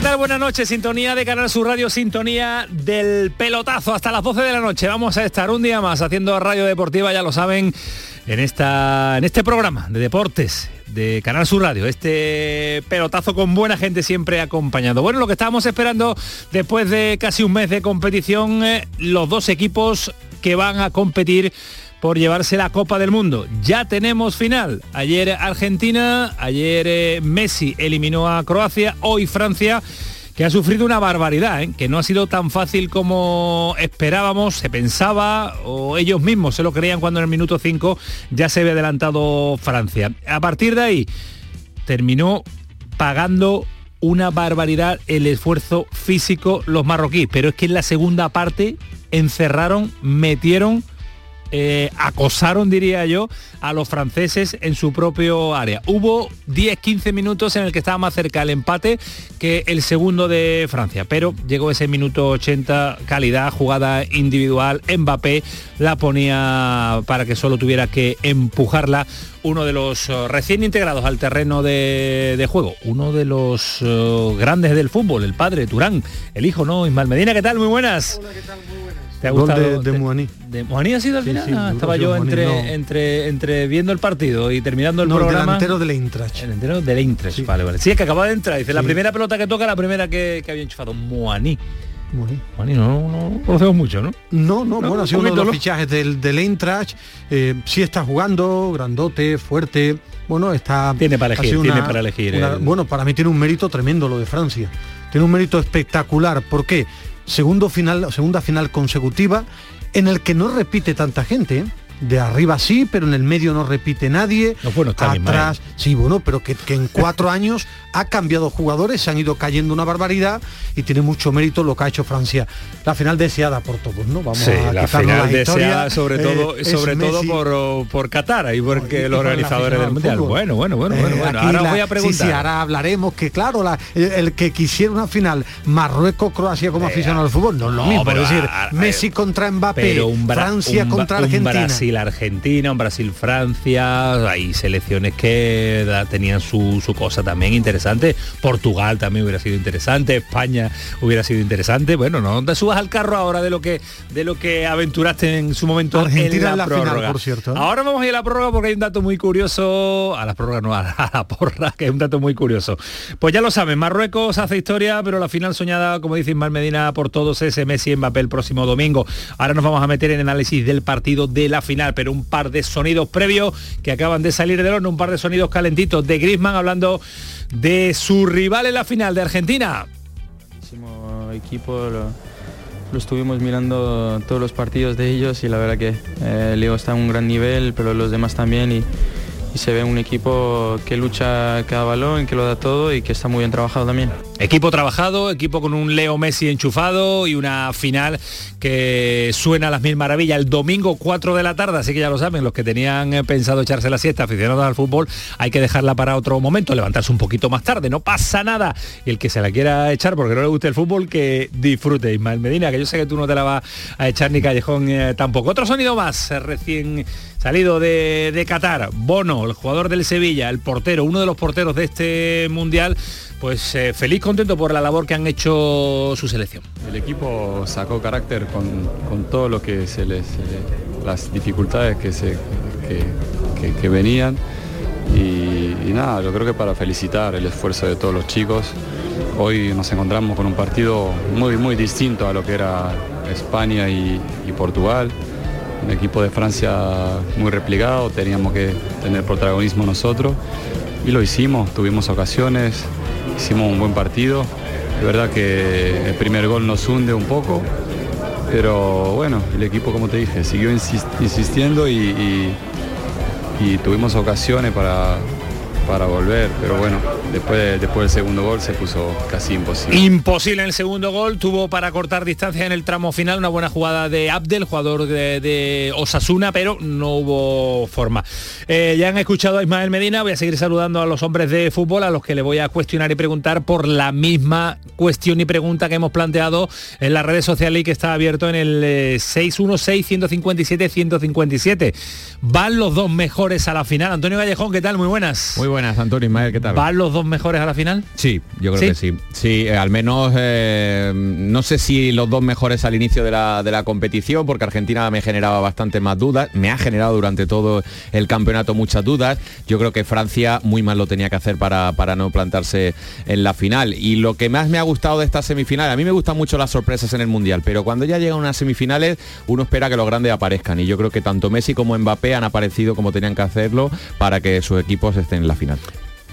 Buenas noches, sintonía de Canal Sur Radio, sintonía del pelotazo hasta las 12 de la noche. Vamos a estar un día más haciendo radio deportiva, ya lo saben, en, esta, en este programa de deportes de Canal Sur Radio, este pelotazo con buena gente siempre acompañado. Bueno, lo que estábamos esperando después de casi un mes de competición, eh, los dos equipos que van a competir por llevarse la Copa del Mundo. Ya tenemos final. Ayer Argentina, ayer eh, Messi eliminó a Croacia, hoy Francia que ha sufrido una barbaridad, ¿eh? que no ha sido tan fácil como esperábamos, se pensaba, o ellos mismos se lo creían cuando en el minuto 5 ya se había adelantado Francia. A partir de ahí terminó pagando una barbaridad el esfuerzo físico los marroquíes, pero es que en la segunda parte encerraron, metieron eh, acosaron, diría yo, a los franceses en su propio área. Hubo 10-15 minutos en el que estaba más cerca el empate que el segundo de Francia, pero llegó ese minuto 80, calidad, jugada individual, Mbappé la ponía para que solo tuviera que empujarla uno de los eh, recién integrados al terreno de, juego, uno de los eh, grandes del fútbol, el padre Turán, el hijo, ¿no? Ismael Medina, ¿qué tal? Muy buenas. Hola, ¿qué tal? Muy buenas. ¿Te ha gustado? de, de ¿De Muaní ha sido al final? Ah, estaba yo entre, entre, entre viendo el partido y terminando el no, programa. El delantero del Eintracht. El delantero del Eintracht, vale, vale. Sí, es que acaba de entrar. Dice, la primera pelota que toca, la primera que, que había enchufado. Moaní. Moaní, no, no conocemos mucho, ¿no? No, no, bueno, ha sido uno de los fichajes del, del Eintracht. Eh, sí está jugando, grandote, fuerte. Bueno, está... Tiene para elegir, tiene para elegir. Bueno, para mí tiene un mérito tremendo lo de Francia. Tiene un mérito espectacular. ¿Por qué? Segundo final, segunda final consecutiva en el que no repite tanta gente. ¿eh? de arriba sí, pero en el medio no repite nadie. No, bueno, está atrás, sí, bueno, pero que, en cuatro años ha cambiado jugadores, se han ido cayendo una barbaridad y tiene mucho mérito lo que ha hecho Francia. La final deseada por todos, ¿no? Vamos a la final deseada sobre todo, eh, sobre todo por, por Qatar y porque los organizadores del Mundial. Bueno, bueno, bueno, bueno, eh, Ahora voy a preguntar. Sí, ahora hablaremos que claro, el, que quisiera una final Marruecos-Croacia como aficionado al fútbol, no es lo mismo. Pero, decir, Messi contra Mbappé, Francia contra Argentina. Brasil-Argentina, un Brasil-Francia, hay selecciones que tenían su, cosa también interesante, Portugal también hubiera sido interesante, España hubiera sido interesante, bueno, no te subas al carro ahora de lo que de lo que aventuraste en su momento Argentina en la, prórroga. por cierto. ¿eh? Ahora vamos a ir a la prórroga porque hay un dato muy curioso, a la prórroga no, a la porra, que es un dato muy curioso. Pues ya lo saben, Marruecos hace historia, pero la final soñada, como dice Ismael Medina, por todos ese Messi en papel próximo domingo. Ahora nos vamos a meter en análisis del partido de la final pero un par de sonidos previos que acaban de salir del horno, un par de sonidos calentitos de Griezmann hablando de su rival en la final de Argentina. equipo, lo, estuvimos mirando todos los partidos de ellos y la verdad que eh, Leo está a un gran nivel, pero los demás también y se ve un equipo que lucha cada balón, que lo da todo y que está muy bien trabajado también. Equipo trabajado, equipo con un Leo Messi enchufado y una final que suena a las mil maravillas el domingo 4 de la tarde, así que ya lo saben, los que tenían eh, pensado echarse la siesta aficionados al fútbol, hay que dejarla para otro momento, levantarse un poquito más tarde, no pasa nada. Y el que se la quiera echar porque no le guste el fútbol, que disfrute. Ismael Medina, que yo sé que tú no te la vas a echar ni Callejón eh, tampoco. Otro sonido más, eh, recién salido de, de Qatar, Bono, el jugador del Sevilla, el portero, uno de los porteros de este mundial, pues eh, feliz, contento por la labor que han hecho su selección. El equipo sacó carácter con, todo lo que se les, las dificultades que, se, que, venían. Y, nada, yo creo que para felicitar el esfuerzo de todos los chicos, hoy nos encontramos con un partido muy, muy distinto a lo que era España y Portugal. Un equipo de Francia muy replicado, teníamos que tener protagonismo nosotros. Y lo hicimos, tuvimos ocasiones, hicimos un buen partido. Es verdad que el primer gol nos hunde un poco, pero bueno, el equipo, como te dije, siguió insistiendo y, tuvimos ocasiones para, para volver, pero bueno, después, después del segundo gol se puso casi imposible. Imposible en el segundo gol, tuvo para cortar distancia en el tramo final una buena jugada de Abdel, jugador de, Osasuna, pero no hubo forma. Eh, ya han escuchado a Ismael Medina, voy a seguir saludando a los hombres de fútbol, a los que le voy a cuestionar y preguntar por la misma cuestión y pregunta que hemos planteado en las redes sociales y que está abierto en el 616-157-157. Eh, ¿Van los dos mejores a la final? Antonio Callejón, ¿qué tal? Muy buenas. Muy buenas, Antonio Ismael, ¿qué tal? ¿Van los dos mejores a la final? Sí, yo creo que sí. Sí, eh, al menos eh, no sé si los dos mejores al inicio de la, de la competición, porque Argentina me generaba bastante más dudas, me ha generado durante todo el campeonato muchas dudas. Yo creo que Francia muy mal lo tenía que hacer para, para no plantarse en la final. Y lo que más me ha gustado de esta semifinal, a mí me gustan mucho las sorpresas en el Mundial, pero cuando ya llegan unas semifinales, uno espera que los grandes aparezcan. Y yo creo que tanto Messi como Mbappé han aparecido como tenían que hacerlo para que sus equipos estén en la final.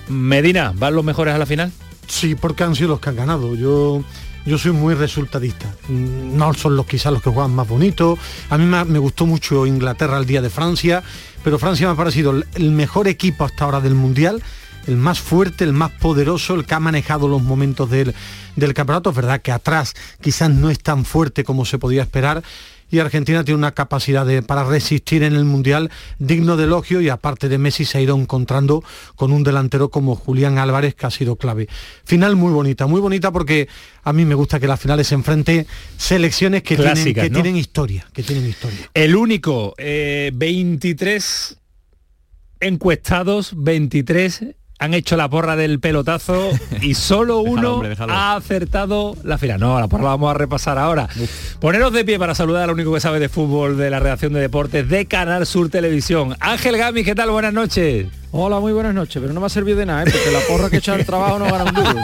Medina, ¿van los mejores a la final? Sí, porque han sido los que han ganado. Yo yo soy muy resultadista. No son los quizás los que juegan más bonitos. A mí me, gustó mucho Inglaterra el día de Francia, pero Francia me ha parecido el mejor equipo hasta ahora del Mundial, el más fuerte, el más poderoso, el que ha manejado los momentos del, del campeonato. Es verdad que atrás quizás no es tan fuerte como se podía esperar y Argentina tiene una capacidad de, para resistir en el Mundial digno de elogio y aparte de Messi se ha ido encontrando con un delantero como Julián Álvarez que ha sido clave. Final muy bonita, muy bonita porque a mí me gusta que las finales se enfrente selecciones que, tienen, que tienen historia, que tienen historia. El único, 23 eh, encuestados, 23 han hecho la porra del pelotazo y solo uno ha acertado la final. No, la porra la vamos a repasar ahora. Poneros de pie para saludar al único que sabe de fútbol de la redacción de deportes de Canal Sur Televisión. Ángel Gami, ¿qué tal? Buenas noches. Hola, muy buenas noches, pero no me ha servido de nada, ¿eh? porque la porra que echa el trabajo no gana un duro.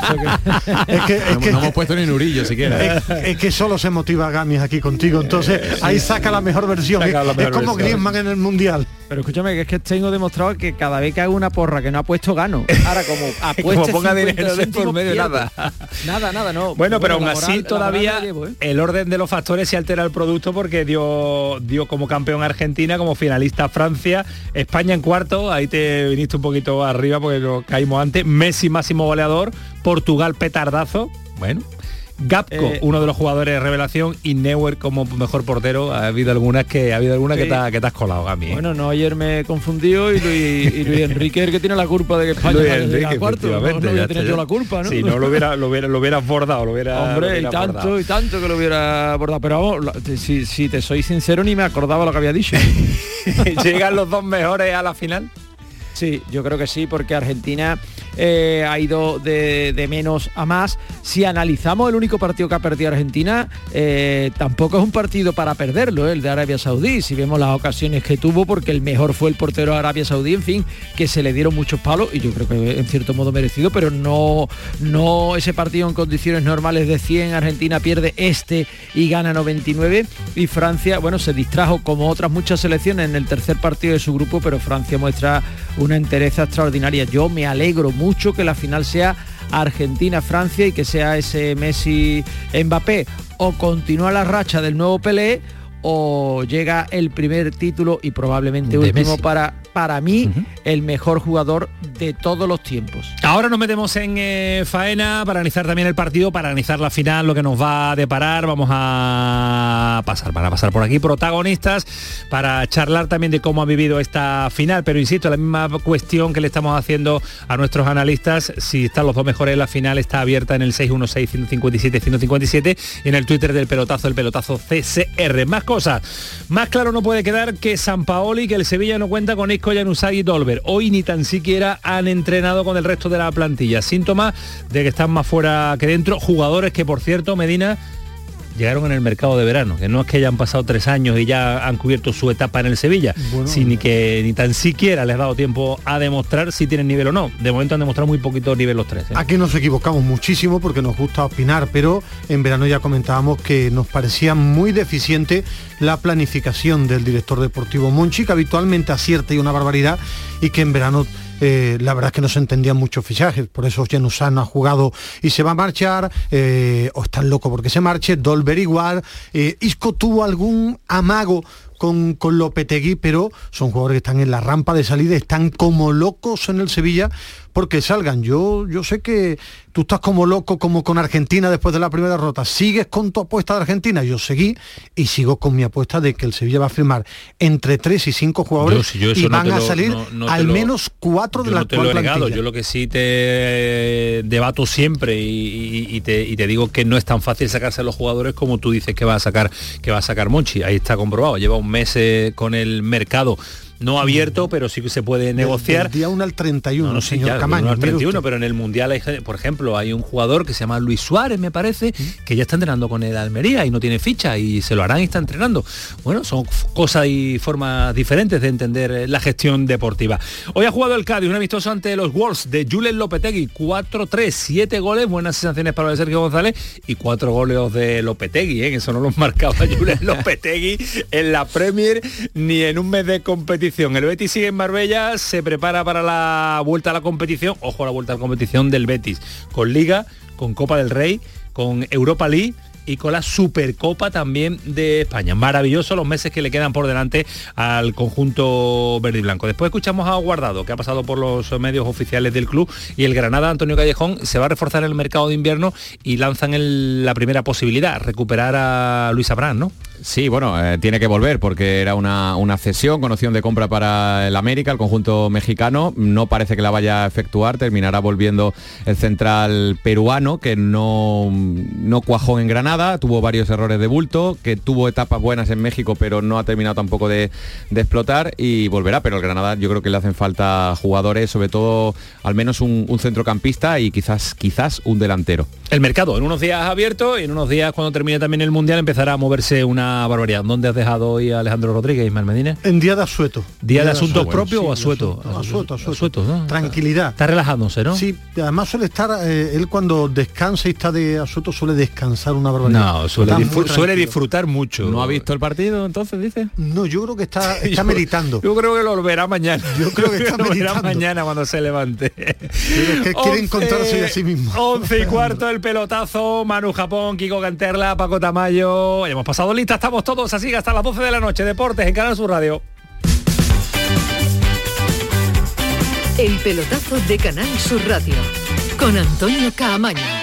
es que, no, hemos puesto ni Nurillo siquiera. Es, que solo se motiva Gamis aquí contigo, entonces ahí saca la mejor versión. es, como Griezmann en el Mundial. Pero escúchame, que es que tengo demostrado que cada vez que hago una porra que no ha puesto gano. Ahora como apuesto ponga dinero de por medio nada. Nada, nada, no. Bueno, pero aún así todavía ¿eh? el orden de los factores se altera el producto porque dio dio como campeón Argentina, como finalista Francia, España en cuarto, ahí te viniste un poquito arriba porque lo caímos antes, Messi máximo goleador, Portugal petardazo, bueno, Gapco, eh, uno de los jugadores de revelación, y Neuer como mejor portero. Ha habido algunas que ha habido algunas que, te, que te has colado a mí. ¿eh? Bueno, no, ayer me he confundido y Luis, Enrique el que tiene la culpa de que España Luis Enrique, cuarto. No, no hubiera tenido yo la culpa, ¿no? Si no lo hubiera, lo hubiera, lo hubieras bordado, lo hubiera. Hombre, y tanto, y tanto que lo hubiera bordado. Pero vamos, si, si te soy sincero, ni me acordaba lo que había dicho. ¿Llegan los dos mejores a la final? Sí, yo creo que sí, porque Argentina eh, ha ido de, menos a más. Si analizamos el único partido que ha perdido Argentina, eh, tampoco es un partido para perderlo, el de Arabia Saudí. Si vemos las ocasiones que tuvo, porque el mejor fue el portero de Arabia Saudí, en fin, que se le dieron muchos palos y yo creo que en cierto modo merecido, pero no, no ese partido en condiciones normales de 100, Argentina pierde este y gana 99 y Francia, bueno, se distrajo como otras muchas selecciones en el tercer partido de su grupo, pero Francia muestra una entereza extraordinaria. Yo me alegro mucho que la final sea Argentina-Francia y que sea ese Messi-Mbappé. O continúa la racha del nuevo Pelé o llega el primer título y probablemente último para para mí el mejor jugador de todos los tiempos. Ahora nos metemos en eh, faena para analizar también el partido, para analizar la final, lo que nos va a deparar. Vamos a pasar, van a pasar por aquí protagonistas para charlar también de cómo ha vivido esta final. Pero insisto, la misma cuestión que le estamos haciendo a nuestros analistas, si están los dos mejores la final, está abierta en el 616-157-157 y en el Twitter del pelotazo, el pelotazo CCR. Más cosas. Más claro no puede quedar que San Paoli, que el Sevilla no cuenta con Januzaj y Dolber. Hoy ni tan siquiera han entrenado con el resto de la plantilla. Síntoma de que están más fuera que dentro. Jugadores que, por cierto, Medina llegaron en el mercado de verano, que no es que hayan pasado tres años y ya han cubierto su etapa en el Sevilla, sino que ni tan siquiera les ha dado tiempo a demostrar si tienen nivel o no. De momento han demostrado muy poquito nivel los tres. ¿eh? Aquí nos equivocamos muchísimo porque nos gusta opinar, pero en verano ya comentábamos que nos parecía muy deficiente la planificación del director deportivo Monchi, que habitualmente acierta y una barbaridad, y que en verano eh, la verdad es que no se entendían muchos fichajes, por eso Januzaj no ha jugado y se va a marchar, eh, o está loco porque se marche, Dolber igual, eh, Isco tuvo algún amago con, con Lopetegui, pero son jugadores que están en la rampa de salida, están como locos en el Sevilla porque salgan. Yo, yo sé que tú estás como loco, como con Argentina después de la primera derrota. ¿Sigues con tu apuesta de Argentina? Yo seguí y sigo con mi apuesta de que el Sevilla va a firmar entre 3 y 5 jugadores y van a salir al menos 4 de la actual plantilla. Yo lo que sí te debato siempre y, te, y, te, digo que no es tan fácil sacarse a los jugadores como tú dices que va a sacar que va a sacar Monchi. Ahí está comprobado. Lleva un mes eh, con el mercado no abierto, pero sí que se puede negociar. Del día 1 al 31, no, señor Camaño. al 31, pero en el Mundial, hay, por ejemplo, hay un jugador que se llama Luis Suárez, me parece, que ya está entrenando con el Almería y no tiene ficha y se lo harán y está entrenando. Bueno, son cosas y formas diferentes de entender eh, la gestión deportiva. Hoy ha jugado el Cádiz, un amistoso ante los Wolves de Julen Lopetegui, 4-3, 7 goles, buenas sensaciones para Sergio González y 4 goles de Lopetegui, ¿eh? eso no los marcaba Julen Lopetegui en la Premier ni en un mes de competición el Betis sigue en Marbella, se prepara para la vuelta a la competición, ojo a la vuelta a la competición del Betis, con Liga, con Copa del Rey, con Europa League y con la Supercopa también de España. Maravilloso los meses que le quedan por delante al conjunto verde y blanco. Después escuchamos a Guardado, que ha pasado por los medios oficiales del club, y el Granada, Antonio Callejón, se va a reforzar en el mercado de invierno y lanzan la primera posibilidad, recuperar a Luis Abrán, ¿no? Sí, bueno, eh, tiene que volver porque era una, cesión con opción de compra para el América, el conjunto mexicano. No parece que la vaya a efectuar, terminará volviendo el central peruano que no, no cuajó en Granada, tuvo varios errores de bulto, que tuvo etapas buenas en México pero no ha terminado tampoco de, explotar y volverá. Pero el Granada yo creo que le hacen falta jugadores, sobre todo al menos un, un centrocampista y quizás, quizás un delantero. El mercado en unos días abierto y en unos días cuando termine también el Mundial empezará a moverse una barbaridad. ¿Dónde has dejado hoy a Alejandro Rodríguez, Ismael Medina? En día de asueto. ¿Día, de, asuntos propios o asueto? Asueto, asueto. Tranquilidad. Está relajándose, ¿no? Sí, además suele estar, eh, él cuando descansa y está de asueto suele descansar una barbaridad. No, suele, disfrutar mucho. ¿No ha visto el partido entonces, dice? No, yo creo que está, está meditando. Yo creo que lo verá mañana. Yo creo que está meditando. mañana cuando se levante. que quiere encontrarse a sí mismo. 11 y cuarto el pelotazo, Manu Japón, Kiko Canterla, Paco Tamayo. Hemos pasado lista estamos todos así hasta las 12 de la noche. Deportes en Canal Sur Radio. El pelotazo de Canal Sur Radio con Antonio Caamaño.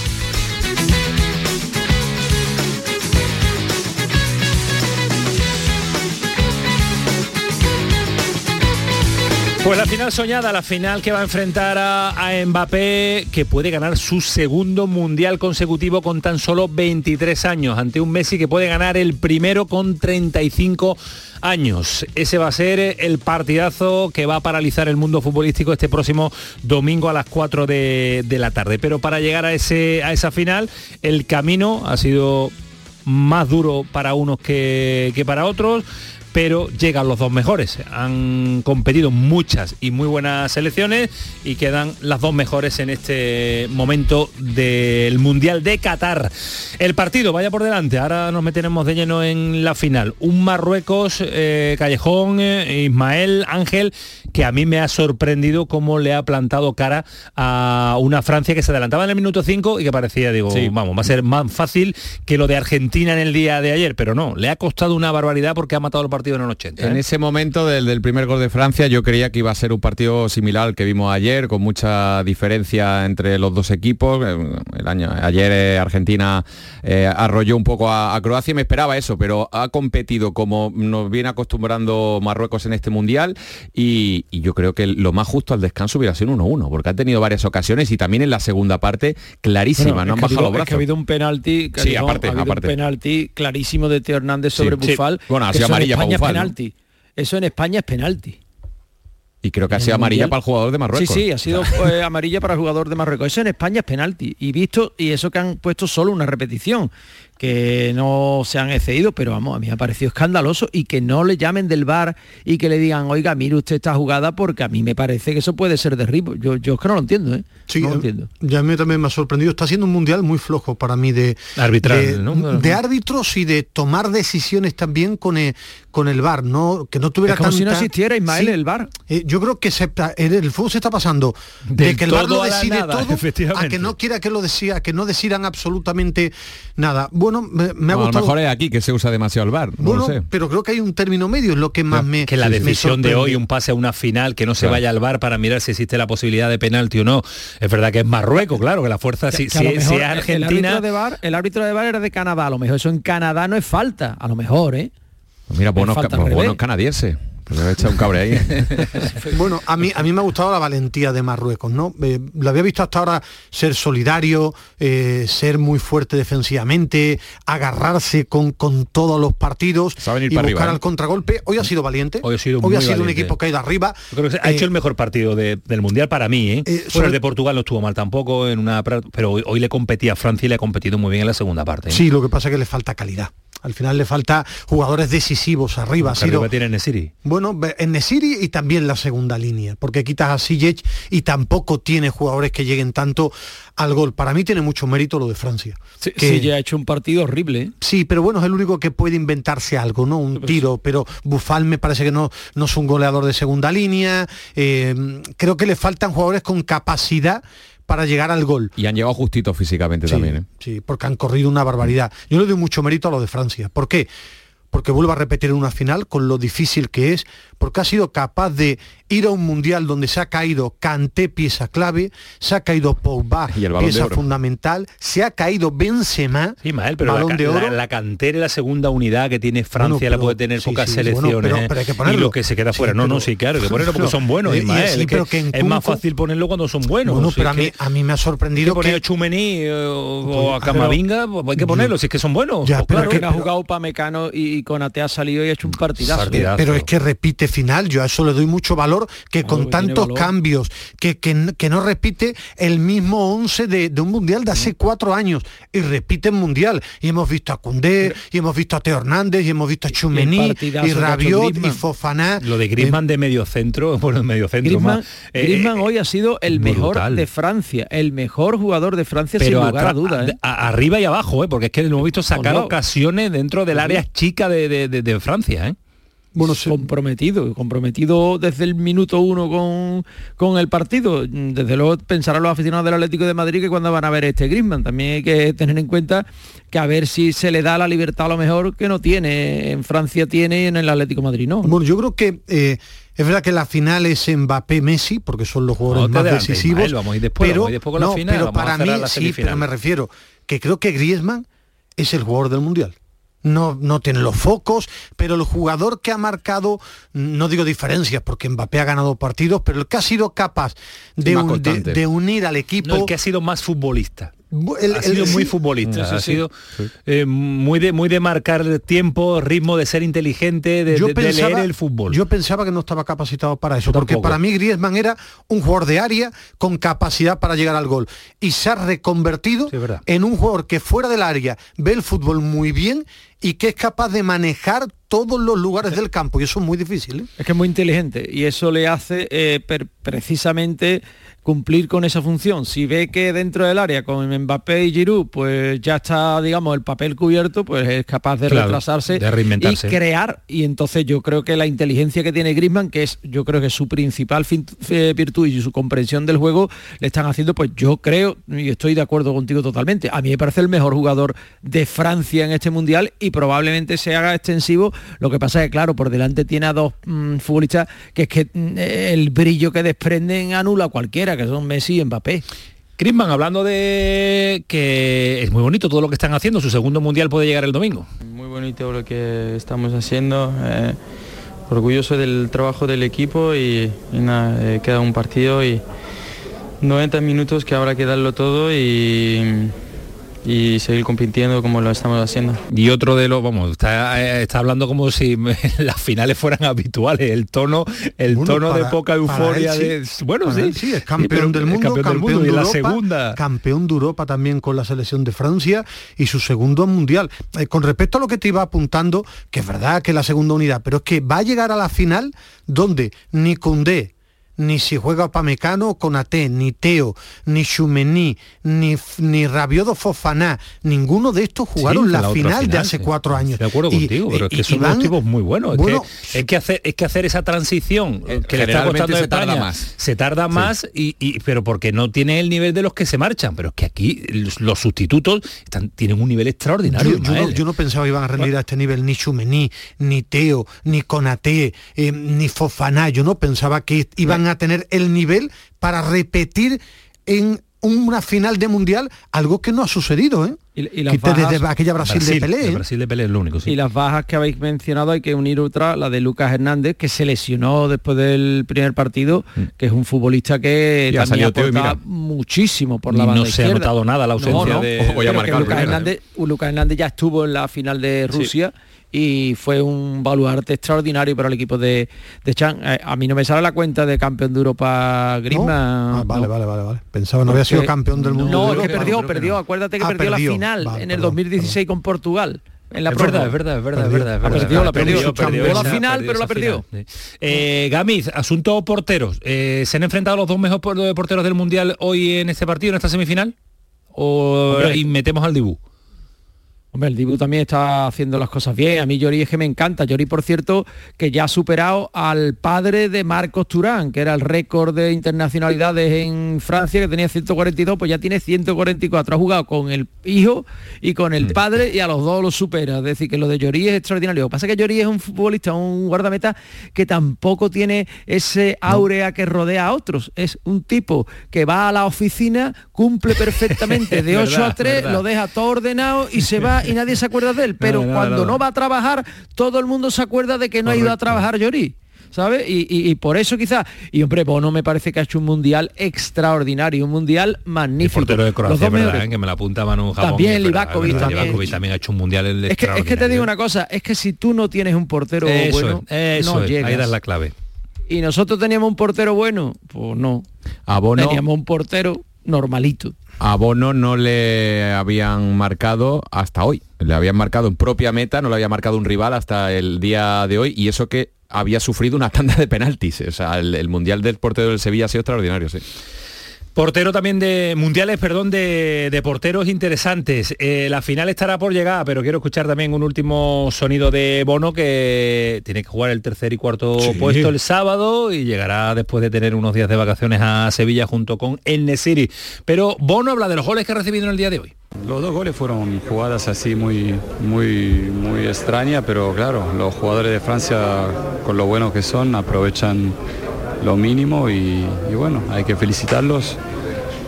Pues la final soñada, la final que va a enfrentar a, a, Mbappé, que puede ganar su segundo mundial consecutivo con tan solo 23 años, ante un Messi que puede ganar el primero con 35 años. Ese va a ser el partidazo que va a paralizar el mundo futbolístico este próximo domingo a las 4 de, la tarde. Pero para llegar a, ese, a esa final, el camino ha sido más duro para unos que para otros pero llegan los dos mejores. Han competido muchas y muy buenas selecciones y quedan las dos mejores en este momento del Mundial de Qatar. El partido, vaya por delante, ahora nos meteremos de lleno en la final. Un Marruecos, eh, Callejón, eh, Ismael, Ángel, que a mí me ha sorprendido cómo le ha plantado cara a una Francia que se adelantaba en el minuto 5 y que parecía, digo, sí. vamos, va a ser más fácil que lo de Argentina en el día de ayer, pero no, le ha costado una barbaridad porque ha matado el partido en el 80. ¿eh? En ese momento del, del, primer gol de Francia yo creía que iba a ser un partido similar al que vimos ayer, con mucha diferencia entre los dos equipos. El año, ayer eh, Argentina eh, arrolló un poco a, a, Croacia y me esperaba eso, pero ha competido como nos viene acostumbrando Marruecos en este Mundial y, y yo creo que lo más justo al descanso hubiera sido un 1-1, porque han tenido varias ocasiones y también en la segunda parte clarísima, bueno, no han bajado habido, los brazos. Es que ha habido un penalti, sí, aparte, ha habido aparte. un penalti clarísimo de Teo Hernández sobre Sí, sí. Bufal. Bueno, ha sido amarilla para España es penalti. Eso en España es penalti. Y creo que ha sido amarilla Mundial. para el jugador de Marruecos. Sí, sí, ha sido eh, amarilla para el jugador de Marruecos. Eso en España es penalti. Y visto, y eso que han puesto solo una repetición, que no se han excedido, pero vamos, a mí me ha parecido escandaloso y que no le llamen del bar y que le digan, oiga, mire usted esta jugada porque a mí me parece que eso puede ser derribo. Yo, yo es que no lo entiendo, ¿eh? Sí, no lo eh, entiendo. ya a mí también me ha sorprendido. Está siendo un mundial muy flojo para mí de Arbitral, de, ¿no? de árbitros y de tomar decisiones también con el, con el VAR, no que no tuviera Es como si no existiera, Ismael, Sí. el VAR. Eh, yo creo que se, está- en el fútbol se está pasando de que el VAR todo lo decide nada, todo a que no quiera que lo decida, que no decidan absolutamente nada. Bueno, me, me ha No, a lo mejor es aquí que se usa demasiado el bar, no bueno, lo sé. pero creo que hay un término medio, es lo que más me que la decisión de hoy, un pase a una final, que no se Claro. vaya al bar para mirar si existe la posibilidad de penalti o no. Es verdad que es Marruecos, claro, que la fuerza, si, Que si- es Argentina... El árbitro, de VAR, el árbitro de VAR era de Canadá, a lo mejor eso en Canadá no es falta, a lo mejor, ¿eh? Pues mira, buenos, buenos canadienses. Le he echado un cabre ahí. Bueno, a mí, a mí me ha gustado la valentía de Marruecos, ¿no? Eh, lo había visto hasta ahora ser solidario, eh, ser muy fuerte defensivamente, agarrarse con, con todos los partidos Saben ir y para buscar arriba, ¿eh? al contragolpe. Hoy ha sido valiente. Hoy ha sido Hoy muy ha sido un equipo que ha ido arriba. Creo que ha Eh, hecho el mejor partido de- del Mundial para mí, ¿eh? Eh, sobre- el de Portugal no estuvo mal tampoco, en una, pero hoy, hoy le competía a Francia y le ha competido muy bien en la segunda parte. ¿eh? Sí, lo que pasa es que le falta calidad. Al final le falta jugadores decisivos arriba. Sido- arriba tiene Nesiri. Bueno, en Nesiri y también la segunda línea, porque quitas a Sijic y tampoco tiene jugadores que lleguen tanto al gol. Para mí tiene mucho mérito lo de Francia. Sí, que- sí, ya ha hecho un partido horrible, ¿eh? Sí, pero bueno, es el único que puede inventarse algo, ¿no? Un tiro, pero Bufal me parece que no, no es un goleador de segunda línea. eh, creo que le faltan jugadores con capacidad para llegar al gol. y han llegado justitos físicamente Sí, también. ¿eh? sí, porque han corrido una barbaridad. Yo le doy mucho mérito a lo de Francia. ¿Por qué? Porque vuelvo a repetir en una final con lo difícil que es, porque ha sido capaz de ir a un mundial donde se ha caído Kanté pieza clave, se ha caído Pogba Y el pieza fundamental, se ha caído Benzema, Sí, Mael, pero Balón la, de oro. la- la cantera y la segunda unidad que tiene Francia Bueno, la puede tener sí, pocas sí, selecciones. bueno, pero- ¿eh? pero hay que y lo que se queda fuera. no, pero- no, sí, claro, hay que ponerlo porque son buenos. y- y Ismael, sí, es que pero que en es más fácil ponerlo cuando son buenos. Bueno, pero a es mí, que- a mí me ha sorprendido poner que... a Chumení eh, o, o a Camavinga, pues hay que ponerlo, si es que son buenos. Ya, pues claro. que- ha jugado Pamecano y, y Conate ha salido y ha hecho un. Partidazo. Pero es que repite final, yo a eso le doy mucho valor, que Claro, con tantos valor. cambios, que, que, no repite el mismo 11 de, de un mundial de hace cuatro años, y repite el mundial. Y hemos visto a Cundé, y hemos visto a Teo Hernández, y hemos visto a Chumení, y Rabiot, y. Fofaná. Lo de Griezmann de medio centro, bueno, medio centro Griezmann, más. eh, Griezmann eh, hoy ha sido el mejor de Francia, el mejor jugador de Francia sin lugar a atra- duda. ¿eh? a- arriba y abajo, ¿eh? porque es que hemos visto sacar ocasiones dentro del área chica de, de- de- de Francia. Bueno, comprometido, comprometido desde el minuto uno con, con el partido. Desde luego pensarán los aficionados del Atlético de Madrid que cuando van a ver este Griezmann. También hay que tener en cuenta que a ver si se le da la libertad a lo mejor que no tiene. En Francia tiene y en el Atlético de Madrid no. Bueno, yo creo que eh, es verdad que la final es Mbappé-Messi, porque son los jugadores No más decisivos. Ismael, vamos a ir después, pero, vamos a ir después con la no, final, pero para mí la sí, pero me refiero que creo que Griezmann es el jugador del Mundial. No, no tiene los focos, pero el jugador que ha marcado, no digo diferencias, porque Mbappé ha ganado partidos, pero el que ha sido capaz de, Más un- de- constante. de unir al equipo... No, el que ha sido más futbolista. El- ha sido el- muy sí. futbolista, Sí, ha sí. sido eh, muy de muy de marcar tiempo, ritmo, de ser inteligente, de, de- de leer el fútbol. Yo pensaba que no estaba capacitado para eso, porque tampoco. para mí Griezmann era un jugador de área con capacidad para llegar al gol y se ha reconvertido en un jugador que fuera del área ve el fútbol muy bien y que es capaz de manejar todos los lugares del campo y eso es muy difícil. ¿eh? Es que es muy inteligente y eso le hace eh, precisamente cumplir con esa función. Si ve que dentro del área con Mbappé y Giroud pues ya está, digamos, el papel cubierto, pues es capaz de Claro, retrasarse de reinventarse. y crear. Y entonces yo creo que la inteligencia que tiene Griezmann, que es yo creo que su principal eh, virtud y su comprensión del juego, le están haciendo, pues yo creo, y estoy de acuerdo contigo totalmente, a mí me parece el mejor jugador de Francia en este mundial y probablemente se haga extensivo. Lo que pasa es que, claro, por delante tiene a dos mm, futbolistas que es que mm, el brillo que desprenden anula a cualquiera, que son Messi y Mbappé. Griezmann, hablando de que es muy bonito todo lo que están haciendo, su segundo mundial puede llegar el domingo. Muy bonito lo que estamos haciendo. eh, orgulloso del trabajo del equipo y, y nada, eh, queda un partido y 90 minutos que habrá que darlo todo y, y seguir compitiendo como lo estamos haciendo. Y otro de los, vamos, está, eh, está hablando como si las finales fueran habituales, el tono, el Bueno, tono de poca euforia él de. Bueno, sí, él sí, es campeón del mundo, campeón del mundo de y la Europa, segunda. campeón de Europa también con la selección de Francia y su segundo mundial. Eh, con respecto a lo que te iba apuntando, que es verdad que la segunda unidad, pero es que va a llegar a la final donde ni Cundé, ni si juega Pamecano con ni Teo, ni Chumení, ni, ni Rabiodo Fofaná, ninguno de estos jugaron Sí, la, final, de hace sí. cuatro años. De acuerdo Y- contigo, pero es y- que son van- muy buenos. Es Bueno, que, es que hacer, es que hacer esa transición eh, que le está costando se tarda España, más. Se tarda más, y, y- pero porque no tiene el nivel de los que se marchan. Pero es que aquí los, los sustitutos están, tienen un nivel extraordinario. Yo, yo no, Ismael. yo no pensaba que iban a rendir a este nivel ni Chumení, ni Teo, ni Conate, eh, ni Fofaná. Yo no pensaba que iban a tener el nivel para repetir en una final de mundial algo que no ha sucedido, ¿eh? Y, y las bajas- desde aquella Brasil, de Pelé. ¿eh? Brasil de Pelé es lo único, sí. Y las bajas que habéis mencionado hay que unir otra, la de Lucas Hernández, que se lesionó después del primer partido, que es un futbolista que Mm. Y ha también aporta mira. muchísimo por la Y no banda se ha notado nada la ausencia de- a Lucas primero. Hernández, Lucas Hernández ya estuvo en la final de Rusia y fue un baluarte extraordinario para el equipo de, de Chan. Eh, a mí no me sale la cuenta de campeón de Europa Griezmann. Ah, vale, no. vale, vale, vale. Pensaba no había sido campeón del mundo. No, de es que perdió, perdió. Acuérdate que Ah, perdió, perdió. la final Vale, en el perdón, 2016 con Portugal. En la es verdad, es verdad, es verdad, es Perdió. verdad, es La perdió, la Ha perdió. perdido, Perdió perdió la esa- final, perdió pero la perdió. final. Eh, Gamiz, asunto porteros. Eh, ¿Se han enfrentado los dos mejores por- porteros del Mundial hoy en este partido, en esta semifinal? ¿O Hombre. y metemos al Dibu? Hombre, el Dibu también está haciendo las cosas bien. A mí Llori es que me encanta. Llori, por cierto, que ya ha superado al padre de Marcos Turán, que era el récord de internacionalidades en Francia, que tenía 142, pues ya tiene 144. Ha jugado con el hijo y con el padre y a los dos los supera. Es decir, que lo de Llori es extraordinario. Lo que pasa es que Llori es un futbolista, un guardameta que tampoco tiene ese áurea que rodea a otros. Es un tipo que va a la oficina, cumple perfectamente de 8 a Verdad, 3, verdad. lo deja todo ordenado y se va y nadie se acuerda de él. Pero No, cuando no. va a trabajar, todo el mundo se acuerda de que no ha ido a trabajar Llori. ¿Sabes? Y, y- y por eso quizás, y hombre, Bono me parece que ha hecho un mundial extraordinario, un mundial El magnífico. portero de Croacia, ¿verdad? eh? Que me la apunta Manu Jabón. También Livakovic también. También ha hecho un mundial Es que, es que te digo una cosa, es que si tú no tienes un portero Eso bueno, es, eso no es, llegas. ahí das la clave. Y nosotros teníamos un portero bueno, pues no. A Bono, Teníamos un portero normalito. A Bono no le habían marcado hasta hoy. Le habían marcado en propia meta, no le había marcado un rival hasta el día de hoy y eso que había sufrido una tanda de penaltis. O sea, el, el Mundial del portero del Sevilla ha sido extraordinario, sí. Portero también de mundiales, perdón, de, de porteros interesantes. Eh, la final estará por llegar, pero quiero escuchar también un último sonido de Bono que tiene que jugar el tercer y cuarto Sí. puesto el sábado y llegará después de tener unos días de vacaciones a Sevilla junto con el Nesiri. Pero Bono habla de los goles que ha recibido en el día de hoy. Los dos goles fueron jugadas así muy, muy, muy extrañas, pero claro, los jugadores de Francia, con lo buenos que son, aprovechan lo mínimo y, y bueno, hay que felicitarlos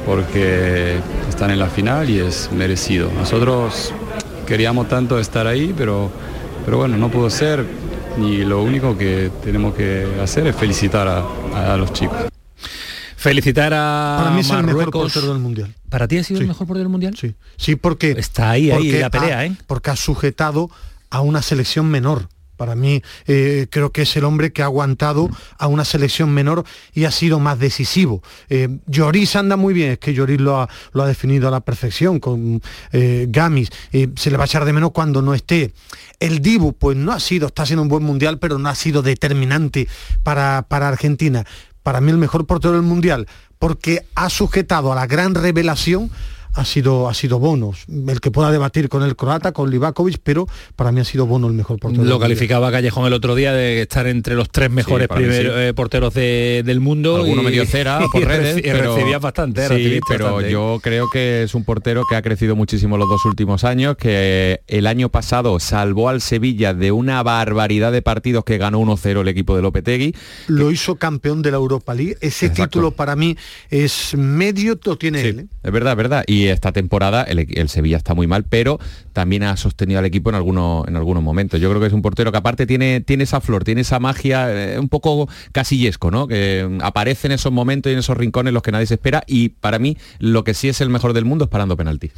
porque están en la final y es merecido. Nosotros queríamos tanto estar ahí, pero, pero bueno, no pudo ser y lo único que tenemos que hacer es felicitar a, a los chicos. Felicitar a Para mí es el mejor Marruecos. portero del mundial. ¿Para ti ha sido Sí. el mejor portero del mundial? Sí, sí, porque está ahí, ahí la pelea, ha- ¿eh? Porque ha sujetado a una selección menor. Para mí eh, creo que es el hombre que ha aguantado a una selección menor y ha sido más decisivo. Eh, Lloris anda muy bien, es que Lloris lo ha, lo ha definido a la perfección con eh, Gamis. Eh, se le va a echar de menos cuando no esté. El Dibu, pues no ha sido, está siendo un buen mundial, pero no ha sido determinante para, para Argentina. Para mí el mejor portero del mundial, porque ha sujetado a la gran revelación ha sido, ha sido Bono, el que pueda debatir con el croata, con Livakovic, pero para mí ha sido Bono el mejor portero. Lo calificaba Callejón el otro día de estar entre los tres mejores sí. eh, porteros de- del mundo. Alguno y- medio cera por y redes, reci- pero recibías bastante, Sí, pero bastante. yo creo que es un portero que ha crecido muchísimo los dos últimos años, que el año pasado salvó al Sevilla de una barbaridad de partidos que ganó 1-0 el equipo de Lopetegui. Lo hizo campeón de la Europa League. Ese título para mí es medio, lo tiene él. ¿eh? Es verdad, es verdad. Y esta temporada el, Sevilla está muy mal, pero también ha sostenido al equipo en algunos, en algunos momentos. Yo creo que es un portero que aparte tiene, tiene esa flor, tiene esa magia eh, un poco casillesco, ¿no? Que mm, aparece en esos momentos y en esos rincones los que nadie se espera. Y para mí, lo que sí es el mejor del mundo es parando penaltis.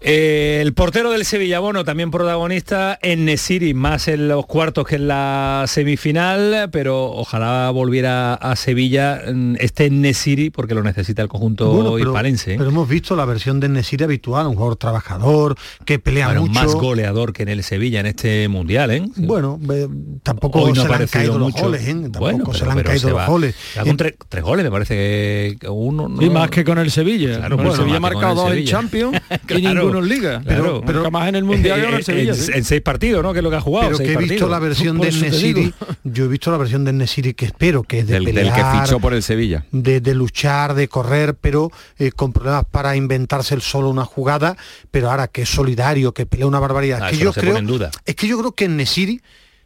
Eh, el portero del Sevilla, bueno, también protagonista en Nesiri, más en los cuartos que en la semifinal, pero ojalá volviera a Sevilla mm, este Nesiri porque lo necesita el conjunto Bueno, pero, hispalense. ¿eh? pero hemos visto la versión de Nesiri habitual, un jugador trabajador, que pelea Bueno, mucho. más goleador que en el Sevilla en este mundial, ¿eh? Bueno, eh, tampoco Hoy no se ha le han caído los mucho. goles, ¿eh? Tampoco Bueno, se le han caído los va. goles. Con tres, goles, me parece que uno. Y no- más que con el Sevilla. Claro, con el bueno, Sevilla ha marcado el dos en. Champions y Claro, Liga. claro. Pero nunca más en el Mundial el Eh, Sevilla. en, ¿sí? en seis partidos, ¿no? Que es lo que ha jugado. pero que he visto partidos. la versión de Nesiri, yo he visto la versión de Nesiri que espero que es de Del, del que fichó por el Sevilla. de, de luchar, de correr, pero eh, con problemas para inventarse el solo una jugada, pero ahora que es solidario, que pelea una barbaridad. Ah, Es que yo no creo, en duda. es que yo creo que Nesiri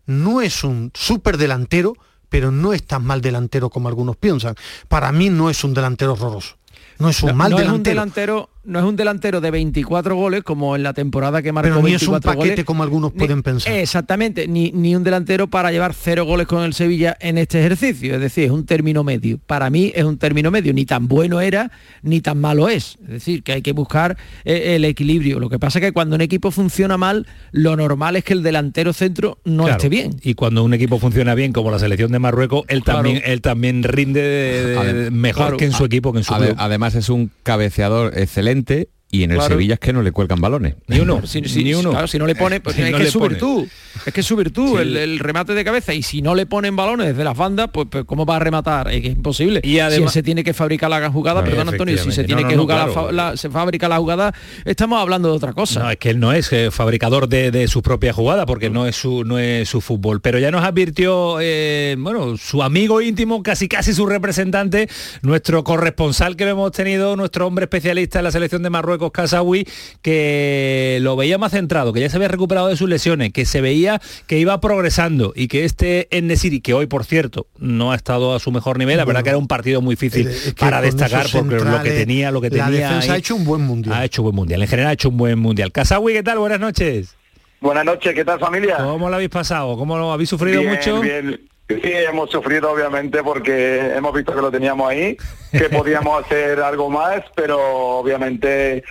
no es un súper delantero, pero no es tan mal delantero como algunos piensan. Para mí no es un delantero horroroso. No es un No, mal no es un delantero. No es un delantero de 24 goles como en la temporada que marcó Pero ni es un 24 paquete goles. como algunos Ni- pueden pensar. Exactamente, ni, ni un delantero para llevar cero goles con el Sevilla en este ejercicio. Es decir, es un término medio. Para mí es un término medio. Ni tan bueno era, ni tan malo es. Es decir, que hay que buscar eh, el equilibrio. Lo que pasa es que cuando un equipo funciona mal, lo normal es que el delantero centro no Claro. esté bien. Y cuando un equipo funciona bien, como la selección de Marruecos, él Claro. también, él también rinde de- de- Ade- mejor claro. que en su equipo, que en su además es un cabeceador excelente excelente y en el Claro. Sevilla es que no le cuelgan balones. Ni uno, Si, si- ni uno. claro, si no le pone, pues Si es no que le es su pone. virtud. Es que es su virtud, Sí. el, el remate de cabeza. Y si no le ponen balones desde las bandas, pues, pues, ¿cómo va a rematar? Es que es imposible. Y si además- él se tiene que fabricar la jugada, Claro, perdón Antonio, si se tiene No, que jugar la claro. la, se fabrica la jugada, estamos hablando de otra cosa. No, es que él no es eh, fabricador de, de su propia jugada porque no es su no es su fútbol. Pero ya nos advirtió, eh, bueno, su amigo íntimo, casi casi su representante, nuestro corresponsal que lo hemos tenido, nuestro hombre especialista en la selección de Marruecos, Casawi, que lo veía más centrado, que ya se había recuperado de sus lesiones, que se veía que iba progresando y que este Nesiri, que hoy por cierto no ha estado a su mejor nivel, la verdad Bueno, que era un partido muy difícil Es que para destacar porque lo que tenía, lo que tenía. Ha hecho un buen mundial. ha hecho buen mundial. En general ha hecho un buen mundial. Casawi, ¿qué tal? Buenas noches. Buenas noches, ¿qué tal familia? ¿Cómo lo habéis pasado? ¿Cómo lo habéis sufrido bien, mucho? Bien. Sí, hemos sufrido obviamente porque hemos visto que lo teníamos ahí, que podíamos hacer algo más, pero obviamente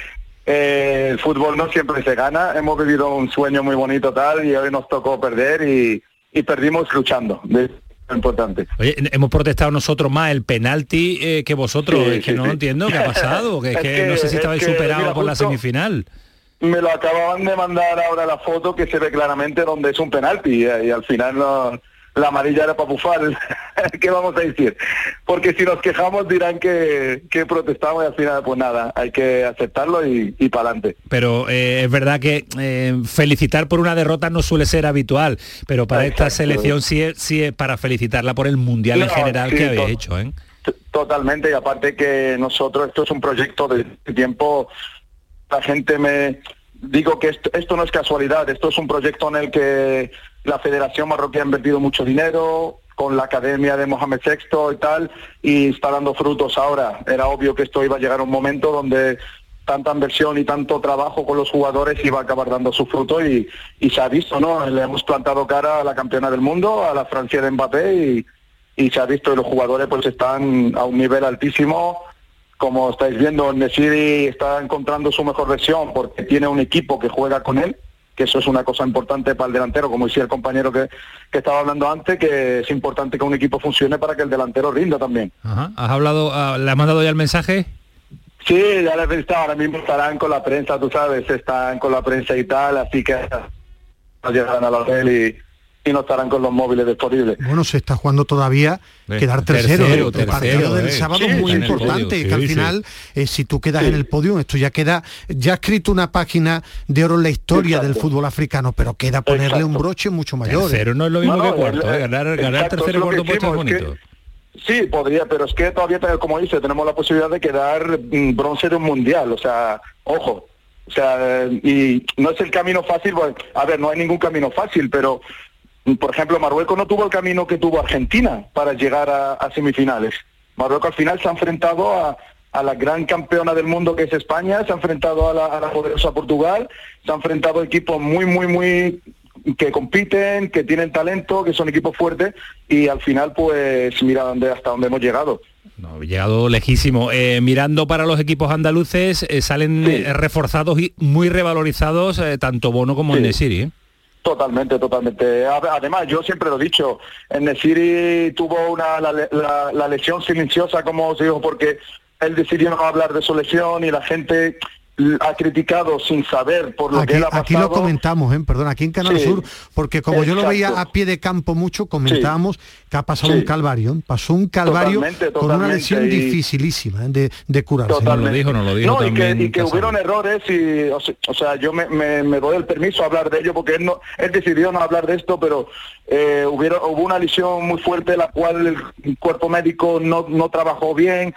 eh, el fútbol no siempre se gana. Hemos vivido un sueño muy bonito tal y hoy nos tocó perder y, y perdimos luchando. Es importante. Oye, hemos protestado nosotros más el penalti eh, que vosotros. Sí, es que sí, no sí. entiendo qué ha pasado. Que, es Es que que- no sé si es estabais que, superados con la semifinal. Me lo acababan de mandar ahora la foto que se ve claramente donde es un penalti y, y al final no- la amarilla era para bufar. ¿Qué vamos a decir? Porque si nos quejamos dirán que, que protestamos y al final pues nada, hay que aceptarlo y, y para adelante. Pero eh, es verdad que eh, felicitar por una derrota no suele ser habitual, pero para esta Exacto. selección sí es, sí es para felicitarla por el mundial en No, general sí, que habéis hecho. ¿eh? Totalmente, y aparte que nosotros, esto es un proyecto de tiempo, la gente me digo que esto, esto no es casualidad, esto es un proyecto en el que la Federación Marroquí ha invertido mucho dinero, con la Academia de Mohamed VI y tal, y está dando frutos ahora. Era obvio que esto iba a llegar a un momento donde tanta inversión y tanto trabajo con los jugadores iba a acabar dando su fruto y, se ha visto, ¿no? Le hemos plantado cara a la campeona del mundo, a la Francia de Mbappé y, y se ha visto que los jugadores pues están a un nivel altísimo. Como estáis viendo, Nesiri está encontrando su mejor versión porque tiene un equipo que juega con él, que eso es una cosa importante para el delantero, como decía el compañero que, que estaba hablando antes, que es importante que un equipo funcione para que el delantero rinda también. Ajá. ¿Has hablado, ah, le has mandado ya el mensaje? Sí, ya les he ahora mismo estarán con la prensa, tú sabes, están con la prensa y tal, así que llegarán al hotel y, y no estarán con los móviles disponibles. Bueno, se está jugando todavía Eh, quedar tercero. tercero, el tercero, partido del eh. sábado Sí, es muy importante, podio, que al sí, sí. final, eh, si tú quedas Sí. en el podio, esto ya queda, ya ha escrito una página de oro en la historia del fútbol africano, pero queda ponerle un broche mucho mayor. ¿eh? Tercero no es lo mismo No, que cuarto, el- ¿eh? Ganar, ganar exacto, tercero y cuarto puesto es es que- bonito. Sí, podría, pero es que todavía, como dice, tenemos la posibilidad de quedar mm, bronce de un mundial, o sea, ojo. O sea, y no es el camino fácil, bueno, a ver, no hay ningún camino fácil, pero, por ejemplo, Marruecos no tuvo el camino que tuvo Argentina para llegar a, a semifinales. Marruecos al final se ha enfrentado a, a la gran campeona del mundo que es España, se ha enfrentado a la, a la poderosa Portugal, se ha enfrentado a equipos muy, muy, muy que compiten, que tienen talento, que son equipos fuertes y al final pues mira dónde hasta dónde hemos llegado. No, llegado lejísimo. Eh, mirando para los equipos andaluces, eh, salen eh, reforzados y muy revalorizados eh, tanto Bono como Sí. Nesiri. Totalmente, totalmente. Además, yo siempre lo he dicho, en Nesiri tuvo una, la, la- la lesión silenciosa, como os digo, porque él decidió no hablar de su lesión y la gente ha criticado sin saber por lo Aquí, que él ha aquí pasado. lo comentamos, ¿eh? perdón, aquí en Canal Sí. Sur, porque como yo lo veía a pie de campo mucho, comentábamos que ha pasado Sí. un calvario, ¿eh? pasó un calvario Totalmente, con una lesión y- dificilísima ¿eh? de, de curarse. Totalmente. No, y que, y que hubieron errores y, o se- o sea, yo me, me- me doy el permiso a hablar de ello porque él, no, él decidió no hablar de esto, pero eh, hubieron, hubo una lesión muy fuerte la cual el cuerpo médico no, no trabajó bien,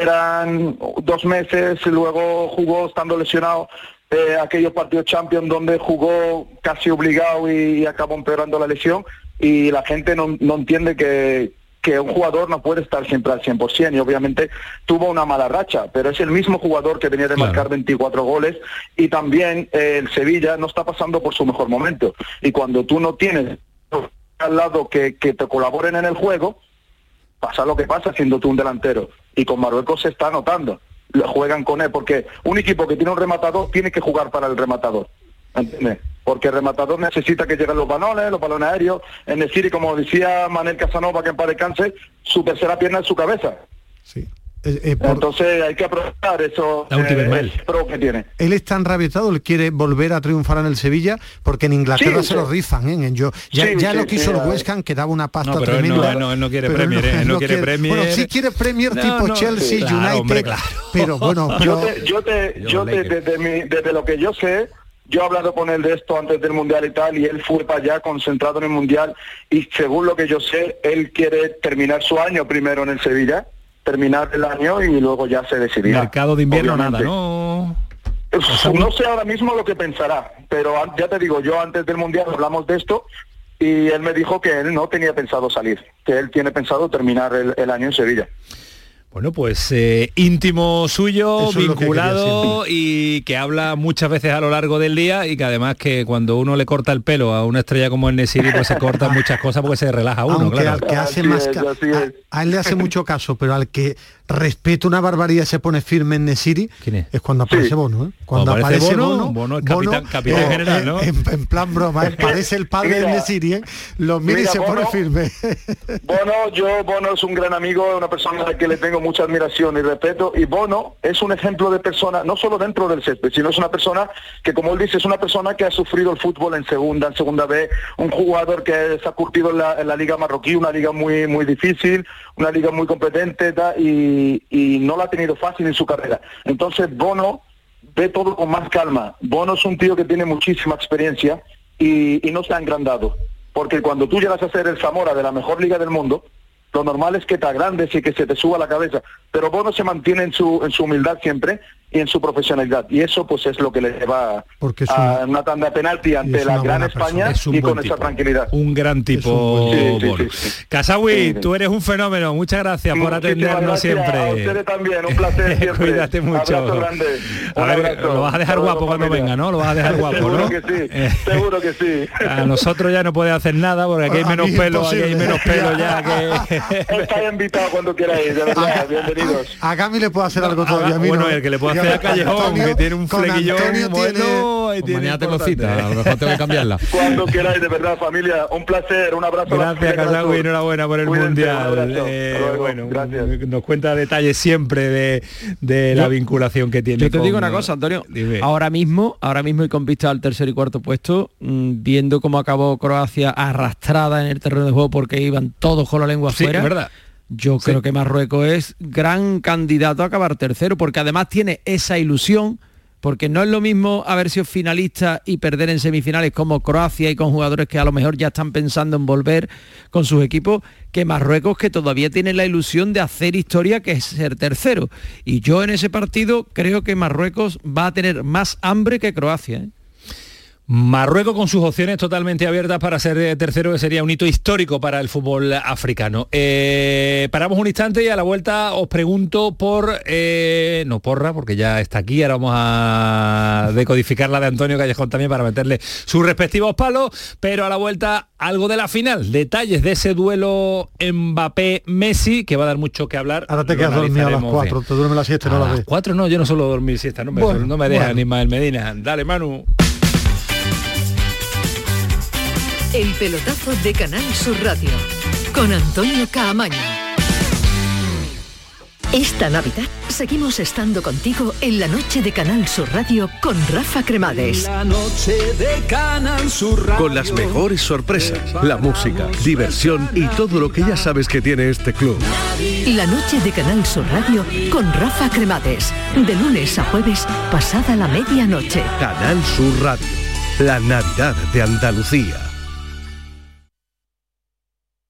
eran dos meses, y luego jugó estando lesionado eh, aquellos partidos Champions donde jugó casi obligado y, y acabó empeorando la lesión y la gente no, no entiende que, que un jugador no puede estar siempre al 100% y obviamente tuvo una mala racha, pero es el mismo jugador que venía de marcar 24 goles y también eh, el Sevilla no está pasando por su mejor momento y cuando tú no tienes al lado que, que te colaboren en el juego, pasa lo que pasa siendo tú un delantero y con Marruecos se está notando, juegan con él porque un equipo que tiene un rematador tiene que jugar para el rematador. ¿Entiendes? Porque el rematador necesita que lleguen los balones, los balones aéreos. En decir, y como decía Manel Casanova, que en paz descanse, su tercera pierna es su cabeza. Eh, Entonces hay que aprovechar eso, La última eh, pro que tiene. Él es tan rabietado, él quiere volver a triunfar en el Sevilla, porque en Inglaterra Sí, se lo sí. rifan, ¿eh? Yo, ya Sí, ya sí, lo quiso sí, el. West Ham, que daba una pasta No, pero él no- tremenda. él no- él no quiere pero Premier, ¿eh? Él no quiere Premier. Bueno, sí quiere Premier No, tipo no, Chelsea, claro, United, hombre, claro. pero bueno, pero... Yo te, yo te, Yo lo te- desde, mi- desde lo que yo sé, yo he hablado con él de esto antes del Mundial y tal, y él fue para allá concentrado en el Mundial, y según lo que yo sé, él quiere terminar su año primero en el Sevilla, terminar el año y luego ya se decidirá. Mercado de invierno nada. ¿no? No sé ahora mismo lo que pensará, pero ya te digo, yo antes del Mundial hablamos de esto y él me dijo que él no tenía pensado salir, que él tiene pensado terminar el, el año en Sevilla. Bueno, pues eh, íntimo suyo, Eso es lo que vinculado y que habla muchas veces a lo largo del día y que además que cuando uno le corta el pelo a una estrella como el Nesiri, pues se cortan muchas cosas porque se relaja uno, Aunque claro. al que hace más ca- a, a él le hace mucho caso, pero al que respeta una barbaridad y se pone firme en Nesiri es? cuando aparece Bono, ¿eh? Cuando Cuando aparece aparece Bono, Bono, Bono es capitán- capitán eh, general, ¿no? En, en plan broma, ¿eh? parece el padre Mira, de Nesiri, ¿eh? lo mira y se pone Bono- firme. Bono, yo, Bono es un gran amigo, una persona a la que le tengo mucha admiración y respeto, y Bono es un ejemplo de persona, no solo dentro del césped, sino es una persona que, como él dice, es una persona que ha sufrido el fútbol en segunda, en segunda B, un jugador que se ha curtido en la, liga marroquí, una liga muy, muy difícil, una liga muy competente, y no la ha tenido fácil en su carrera. Entonces, Bono ve todo con más calma. Bono es un tío que tiene muchísima experiencia y, y no se ha engrandado. Porque cuando tú llegas a ser el Zamora de la mejor liga del mundo, lo normal es que te agrandes y que se te suba la cabeza. Pero Bono se mantiene en su, en su humildad siempre y en su profesionalidad. Y eso pues es lo que le lleva Porque a un- una tanda de penalti ante la gran España. Es y con tipo. esa tranquilidad. Un gran tipo. Sí, sí, sí. Casawi, tú eres un fenómeno. Muchas gracias por atendernos siempre. A ustedes también, un placer siempre. Cuídate mucho. Abrazo grande. A ver, lo vas a dejar guapo cuando venga, ¿no? Lo vas a dejar guapo, seguro ¿no? que sí, Eh. seguro que sí. A nosotros ya no puede hacer nada porque aquí hay menos pelo, aquí hay menos pelo ya que. Está invitado cuando queráis, de verdad, bienvenidos. A Gami le puedo hacer algo todavía. a mí bueno, no. el que le puede Dígame, hacer a Callejón, Antonio- que tiene un Antonio bueno. tiene- mañana tengo cita, a lo mejor tengo que cambiarla. Cuando queráis, de verdad, familia, un placer, un abrazo. Gracias, Sur. enhorabuena por el Cuídense, un Mundial. Eh, bueno, gracias. nos cuenta detalles siempre de, de la vinculación que tiene. Yo te con- digo una cosa, Antonio. Dime. Ahora mismo, ahora mismo y con vista al tercer y cuarto puesto, mm, viendo cómo acabó Croacia arrastrada en el terreno de juego porque iban todos con la lengua Sí, afuera. es verdad. Yo creo que Marruecos es gran candidato a acabar tercero, porque además tiene esa ilusión, porque no es lo mismo haber sido finalista y perder en semifinales como Croacia y con jugadores que a lo mejor ya están pensando en volver con sus equipos, que Marruecos que todavía tiene la ilusión de hacer historia, que es ser tercero. Y yo en ese partido creo que Marruecos va a tener más hambre que Croacia. ¿eh? Marruecos con sus opciones totalmente abiertas para ser eh, tercero, que sería un hito histórico para el fútbol africano. Eh, paramos un instante y a la vuelta os pregunto por, eh, no porra, porque ya está aquí, ahora vamos a decodificar la de Antonio Callejón también para meterle sus respectivos palos, pero a la vuelta algo de la final, detalles de ese duelo Mbappé-Messi, que va a dar mucho que hablar. Ahora te quedas dormido a las analizaremos 4, bien. te duerme la siesta A no la las ves. 4 no, yo no suelo dormir siesta, no me, Bueno, no me deja bueno. ni Ismael Medina. Dale, Manu. El pelotazo de Canal Sur Radio con Antonio Caamaño. Esta Navidad seguimos estando contigo en la noche de Canal Sur Radio con Rafa Cremades. La noche de Canal Sur Con las mejores sorpresas, la música, diversión y todo lo que ya sabes que tiene este club. La noche de Canal Sur Radio con Rafa Cremades. De lunes a jueves, pasada la medianoche. Canal Sur Radio, la Navidad de Andalucía.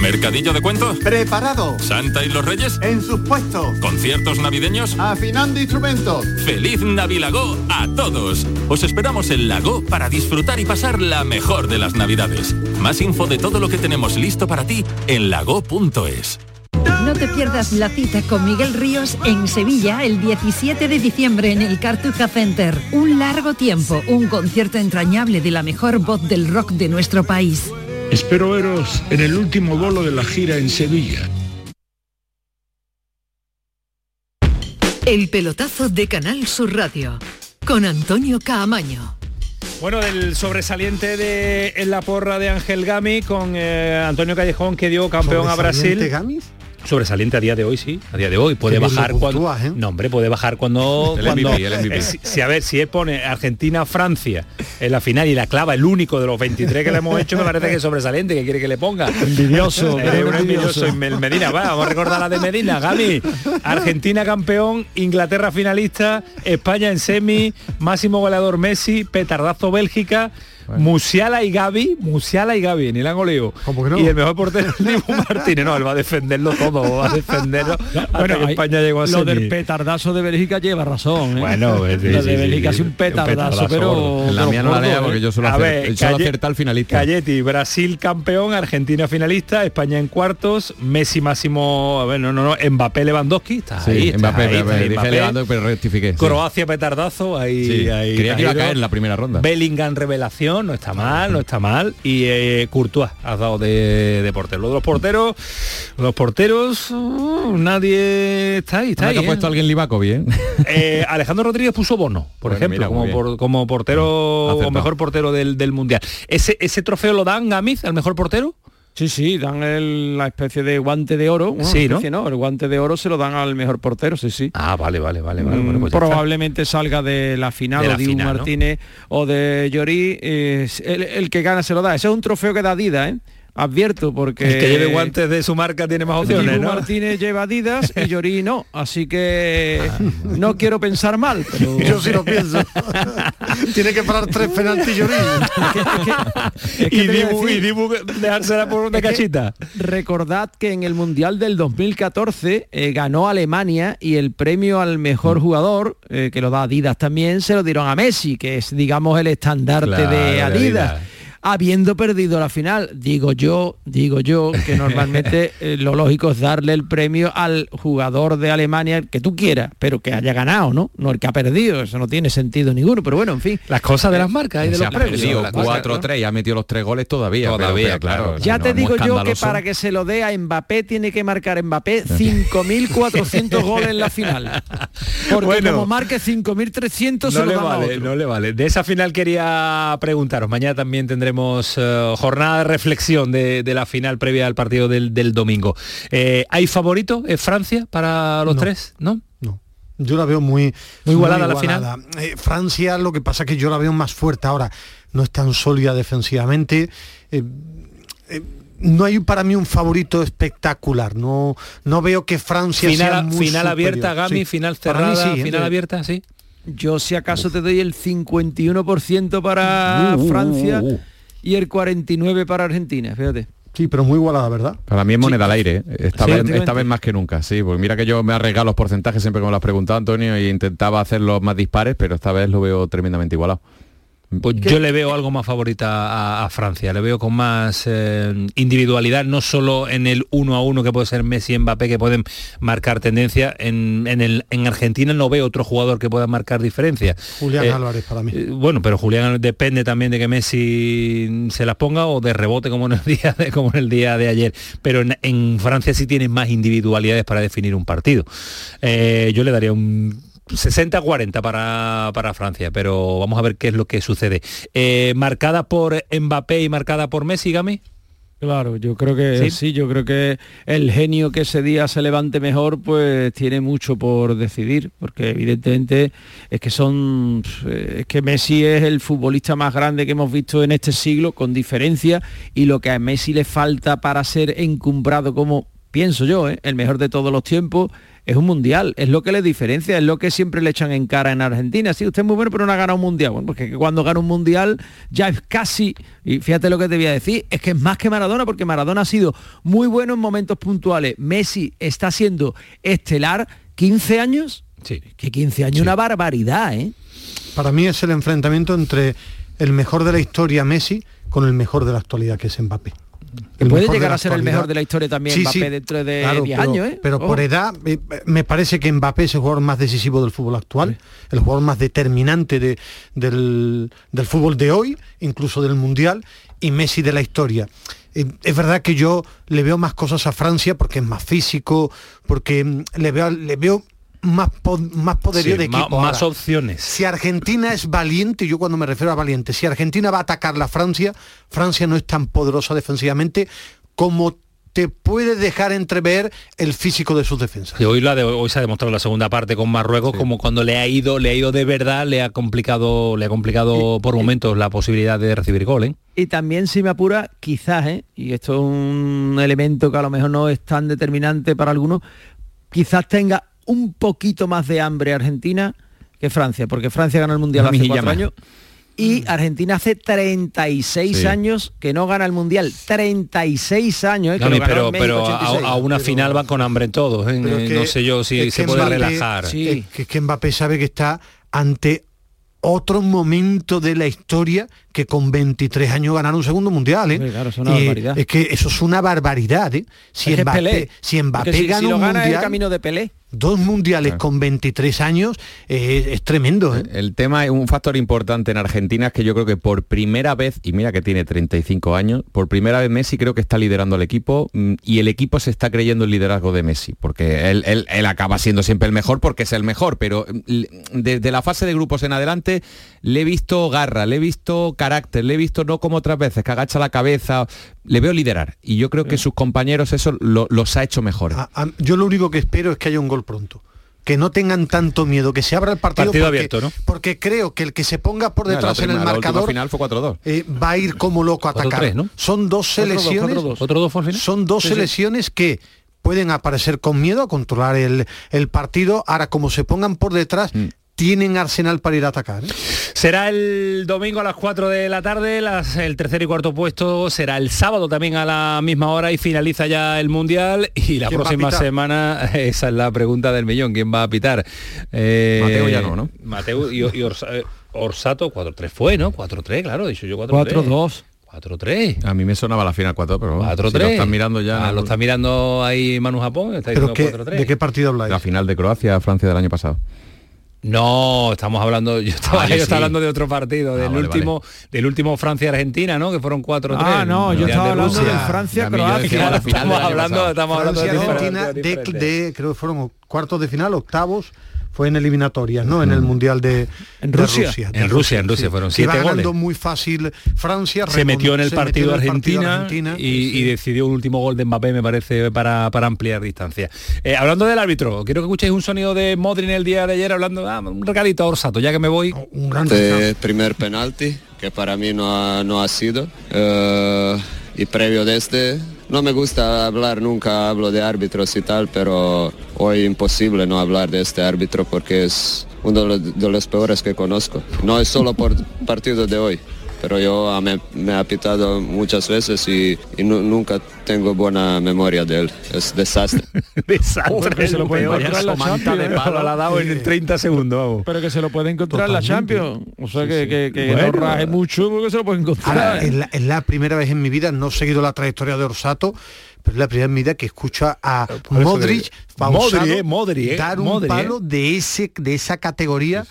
¿Mercadillo de cuentos? Preparado. ¿Santa y los Reyes? En sus puestos. ¿Conciertos navideños? Afinando instrumentos. ¡Feliz Navilago a todos! Os esperamos en Lago para disfrutar y pasar la mejor de las Navidades. Más info de todo lo que tenemos listo para ti en lago.es. No te pierdas la cita con Miguel Ríos en Sevilla el 17 de diciembre en el Cartuja Center. Un largo tiempo, un concierto entrañable de la mejor voz del rock de nuestro país. Espero veros en el último bolo de la gira en Sevilla. El pelotazo de Canal Sur Radio con Antonio Caamaño. Bueno, del sobresaliente de en la porra de Ángel Gami con eh, Antonio Callejón que dio campeón a Brasil. ¿Sobresaliente Gami? Sobresaliente a día de hoy, sí, a día de hoy. Puede bajar cuando. puntúas, ¿eh? No, hombre, puede bajar cuando. El cuando- MVP, el MVP. eh, si, si, a ver, si él pone Argentina-Francia en la final y la clava el único de los 23 que le hemos hecho, me parece que es sobresaliente, que quiere que le ponga. Envidioso, Eh, pero un envidioso. Mel- Medina, va, vamos a recordar la de Medina, Gami. Argentina campeón, Inglaterra finalista, España en semi, máximo goleador Messi, petardazo Bélgica. Musiala y Gaby, Musiala y Gaby, ni la han goleado. Y el mejor portero es Dibu Martínez. No, él va a defenderlo todo, va a defenderlo. hasta Bueno, que España llegó a lo semi. del petardazo de Bélgica lleva razón. ¿eh? Bueno, eh, sí, lo de Bélgica sí, es un un petardazo, pero. En la mía no la lea ¿eh? porque yo solo, A acer- ver, solo Calle- acierta al finalista. Calletti, Brasil campeón, Argentina finalista, España en cuartos, Messi máximo, a ver, no, no, no, Mbappé Lewandowski, está Sí, ahí, está Mbappé, ahí, está Mbappé. Pero rectifiqué. Croacia petardazo, ahí, ahí creía que iba a caer en la primera ronda. Bellingham revelación, no está mal, no está mal. Y eh, Courtois has dado de, de portero. Los porteros, los porteros, uh, nadie está ahí, está ahí. ha ¿eh? puesto alguien Livakovic, ¿eh? Eh, Alejandro Rodríguez puso Bono, por Bueno, ejemplo, mira, como, bien. por- como portero o mejor portero del, del mundial. ¿Ese, ¿Ese trofeo lo dan Gamiz al mejor portero? Sí, sí, dan el- la especie de guante de oro. Bueno, Sí, ¿no? El guante de oro se lo dan al mejor portero, sí, sí. Ah, vale, vale, vale, vale. Mm, bueno, pues está. probablemente salga de la final De la o de final. Martínez o de Llorí. el, el que gana se lo da. Ese es un trofeo que da Adidas, ¿eh? Advierto, porque... El que lleve guantes de su marca tiene más opciones, Dibu ¿no? Martínez lleva Adidas y Llorí no. Así que no quiero pensar mal, pero... Yo sí lo pienso. Tiene que parar tres penaltis. Es que y, Dibu, decir- y Dibu dejársela por que cachita. Recordad que en el Mundial del 2014 eh, ganó Alemania y el premio al Mm. mejor jugador, eh, que lo da Adidas también, se lo dieron a Messi, que es, digamos, el estandarte Claro, de de Adidas. Habiendo perdido la final, digo yo, digo yo, que normalmente eh, lo lógico es darle el premio al jugador de Alemania que tú quieras, pero que haya ganado, ¿no? No el que ha perdido, eso no tiene sentido ninguno, pero bueno, en fin. Las cosas de las marcas y de Se los ha premios. perdido las cosas, 4-3 y ha metido los tres goles todavía. Todavía, pero claro. Ya no te digo yo que para que se lo dé a Mbappé tiene que marcar Mbappé 5.400 goles en la final. Porque Bueno. como marque 5.300 se no lo le vale, otro. no le vale. De esa final quería preguntaros. Mañana también tendremos eh, jornada de reflexión de, de la final previa al partido del, del domingo. Eh, ¿Hay favorito? ¿Es Francia para los No. tres? ¿No? Yo la veo muy, Muy igualada la igualada. Eh, Francia, lo que pasa es que yo la veo más fuerte ahora. No es tan sólida defensivamente. Eh, eh, no hay para mí un favorito espectacular. No, no veo que Francia sea Final, muy final abierta. Gami, Sí. final cerrada, sí, final eh. abierta, sí. Yo si acaso te doy el 51% para Uh, uh, Francia uh, uh. y el 49% para Argentina, fíjate. Sí, pero muy igualada, ¿verdad? Para mí es moneda al aire, ¿eh? esta, Sí, vez, efectivamente. esta vez más que nunca, sí, porque mira que yo me arriesgado los porcentajes siempre como lo has preguntado Antonio y intentaba hacerlos más dispares, pero esta vez lo veo tremendamente igualado. Pues yo le veo algo más favorita a, a Francia, le veo con más eh, individualidad, no solo en el uno a uno que puede ser Messi y Mbappé que pueden marcar tendencia, en, en el, en Argentina no veo otro jugador que pueda marcar diferencia. Julián Eh, Álvarez para mí. Eh, Bueno, pero Julián depende también de que Messi se las ponga o de rebote como en el día de, como en el día de ayer. Pero en, en Francia sí tienen más individualidades para definir un partido. Eh, yo le daría un 60-40 para, para Francia, pero vamos a ver qué es lo que sucede. Eh, marcada por Mbappé y marcada por Messi, Gami. Claro, yo creo que ¿Sí? ¿Sí? yo creo que el genio que ese día se levante mejor, pues tiene mucho por decidir, porque evidentemente es que son, es que Messi es el futbolista más grande que hemos visto en este siglo, con diferencia, y lo que a Messi le falta para ser encumbrado como, pienso yo, ¿eh? el mejor de todos los tiempos, es un mundial, es lo que le diferencia, es lo que siempre le echan en cara en Argentina. Sí, usted es muy bueno, pero no ha ganado un mundial. Bueno, porque cuando gana un mundial ya es casi, y fíjate lo que te voy a decir, es que es más que Maradona, porque Maradona ha sido muy bueno en momentos puntuales. Messi está siendo estelar 15 años. Sí. Que 15 años una barbaridad, ¿eh? Para mí es el enfrentamiento entre el mejor de la historia Messi con el mejor de la actualidad que es Mbappé. Que puede llegar a ser el mejor de la historia también Sí, Mbappé sí, dentro de claro, 10 pero- años, ¿eh? Pero por Ojo. edad, me parece que Mbappé es el jugador más decisivo del fútbol actual, el jugador más determinante de- del, del fútbol de hoy, incluso del Mundial, y Messi de la historia. Eh, Es verdad que yo le veo más cosas a Francia porque es más físico, porque mm, le veo, le veo más, po- más poderío Sí, de equipo. más Ahora, opciones. Si Argentina es valiente, yo cuando me refiero a valiente, si Argentina va a atacar la Francia, Francia no es tan poderosa defensivamente como te puede dejar entrever el físico de sus defensas. Y hoy, la de, hoy se ha demostrado la segunda parte con Marruecos como cuando le ha ido le ha ido de verdad le ha complicado le ha complicado por momentos la posibilidad de recibir gol ¿eh? Y también si me apura, quizás, ¿eh? y esto es un elemento que a lo mejor no es tan determinante para algunos, quizás tenga un poquito más de hambre Argentina que Francia, porque Francia ganó el Mundial Una hace cuatro años y Argentina hace 36 Sí. años que no gana el Mundial. 36 años, ¿eh? que pero pero 86. a, a una final van con hambre todos ¿eh? Eh, que- no sé yo si se puede Mbappé- relajar Es, que, es que Mbappé sabe que está ante otro momento de la historia que con 23 años ganar un segundo mundial, ¿eh? Claro, es una Y, barbaridad. Es que eso es una barbaridad, ¿eh? Si Es Mbappé, si Mbappé si- gana si lo un gana el camino de Pelé. Dos mundiales con 23 años, eh, es tremendo, ¿eh? El tema es un factor importante en Argentina es que yo creo que por primera vez, y mira que tiene 35 años, por primera vez Messi creo que está liderando al equipo mm, y el equipo se está creyendo el liderazgo de Messi, porque él, él- él acaba siendo siempre el mejor porque es el mejor, pero mm, desde la fase de grupos en adelante le he visto garra, le he visto carácter, le he visto no como otras veces, que agacha la cabeza, le veo liderar y yo creo que sus compañeros eso lo- los ha hecho. A- a- yo lo único que espero es que haya un gol pronto. Que no tengan tanto miedo, que se abra el partido, Partido porque, abierto, ¿no? porque creo que el que se ponga por detrás en el marcador final fue 4-2. eh, va a ir como loco a atacar. 4-3, ¿no? Son dos 4-2, selecciones. 4-2. ¿4-2 fue al final? Son dos Sí, sí. selecciones que pueden aparecer con miedo a controlar el, el partido. Ahora, como se pongan por detrás, Mm. Tienen arsenal para ir a atacar. ¿eh? Será el domingo a las 4 de la tarde, las- el tercer y cuarto puesto será el sábado también a la misma hora y finaliza ya el Mundial y la ¿Quién va a próxima semana, esa es la pregunta del millón, ¿quién va a pitar? Eh, Mateo ya no, ¿no? Mateo y, y Orsa- eh, Orsato 4-3 fue, ¿no? 4-3, claro, dicho yo 4-3. 4-2. 4-3. A mí me sonaba la final 4, pero vamos, 4-3. si lo están mirando ya. Ah, lo está mirando ahí Manu Japón, está Pero ¿qué- 4-3. ¿De qué partido habláis? La final de Croacia, Francia del año pasado. No, estamos hablando, yo estaba, Vale, yo estaba sí. hablando de otro partido, del vale, último, del último Francia-Argentina, ¿no? Que fueron 4-3. Ah, no, yo estaba de hablando Rusia. del Francia-Croacia. Estamos hablando, estamos hablando de Argentina, de, de- creo que fueron cuartos de final, octavos, fue en eliminatorias, ¿no? En el Mundial de, ¿En de Rusia? En Rusia, en Rusia, sí. fueron iba siete ganando goles. muy fácil Francia. se metió en el se partido metió en el partido Argentina, Argentina, y, y decidió un último gol de Mbappé, me parece, para, para ampliar distancia. Eh, hablando del árbitro, quiero que escuchéis un sonido de Modri en el día de ayer hablando, ah, un regalito a Orsato, ya que me voy. Un gran Este primer penalti, que para mí no ha, no ha sido. Eh, y previo de este, no me gusta hablar, nunca hablo de árbitros y tal, pero hoy imposible no hablar de este árbitro porque es uno de los, peores que conozco. No es solo por partido de hoy, pero yo ah, me, me ha pitado muchas veces y, y nu- nunca tengo buena memoria de él. Es desastre. Desastre, que se lo puede encontrar en la Somanta de Champions, palo, ¿eh? la ha dado en 30 segundos, vamos. Pero que se lo puede encontrar en la Totalmente. Champions. O sea que, que, que Bueno. no raje mucho porque se lo puede encontrar. Ahora, es, la, es la primera vez en mi vida, no he seguido la trayectoria de Orsato, pero es la primera vez en mi vida que escucho a Modric, que- pausado, Modri, eh, Modri, eh, dar un Modri, eh. palo de ese de esa categoría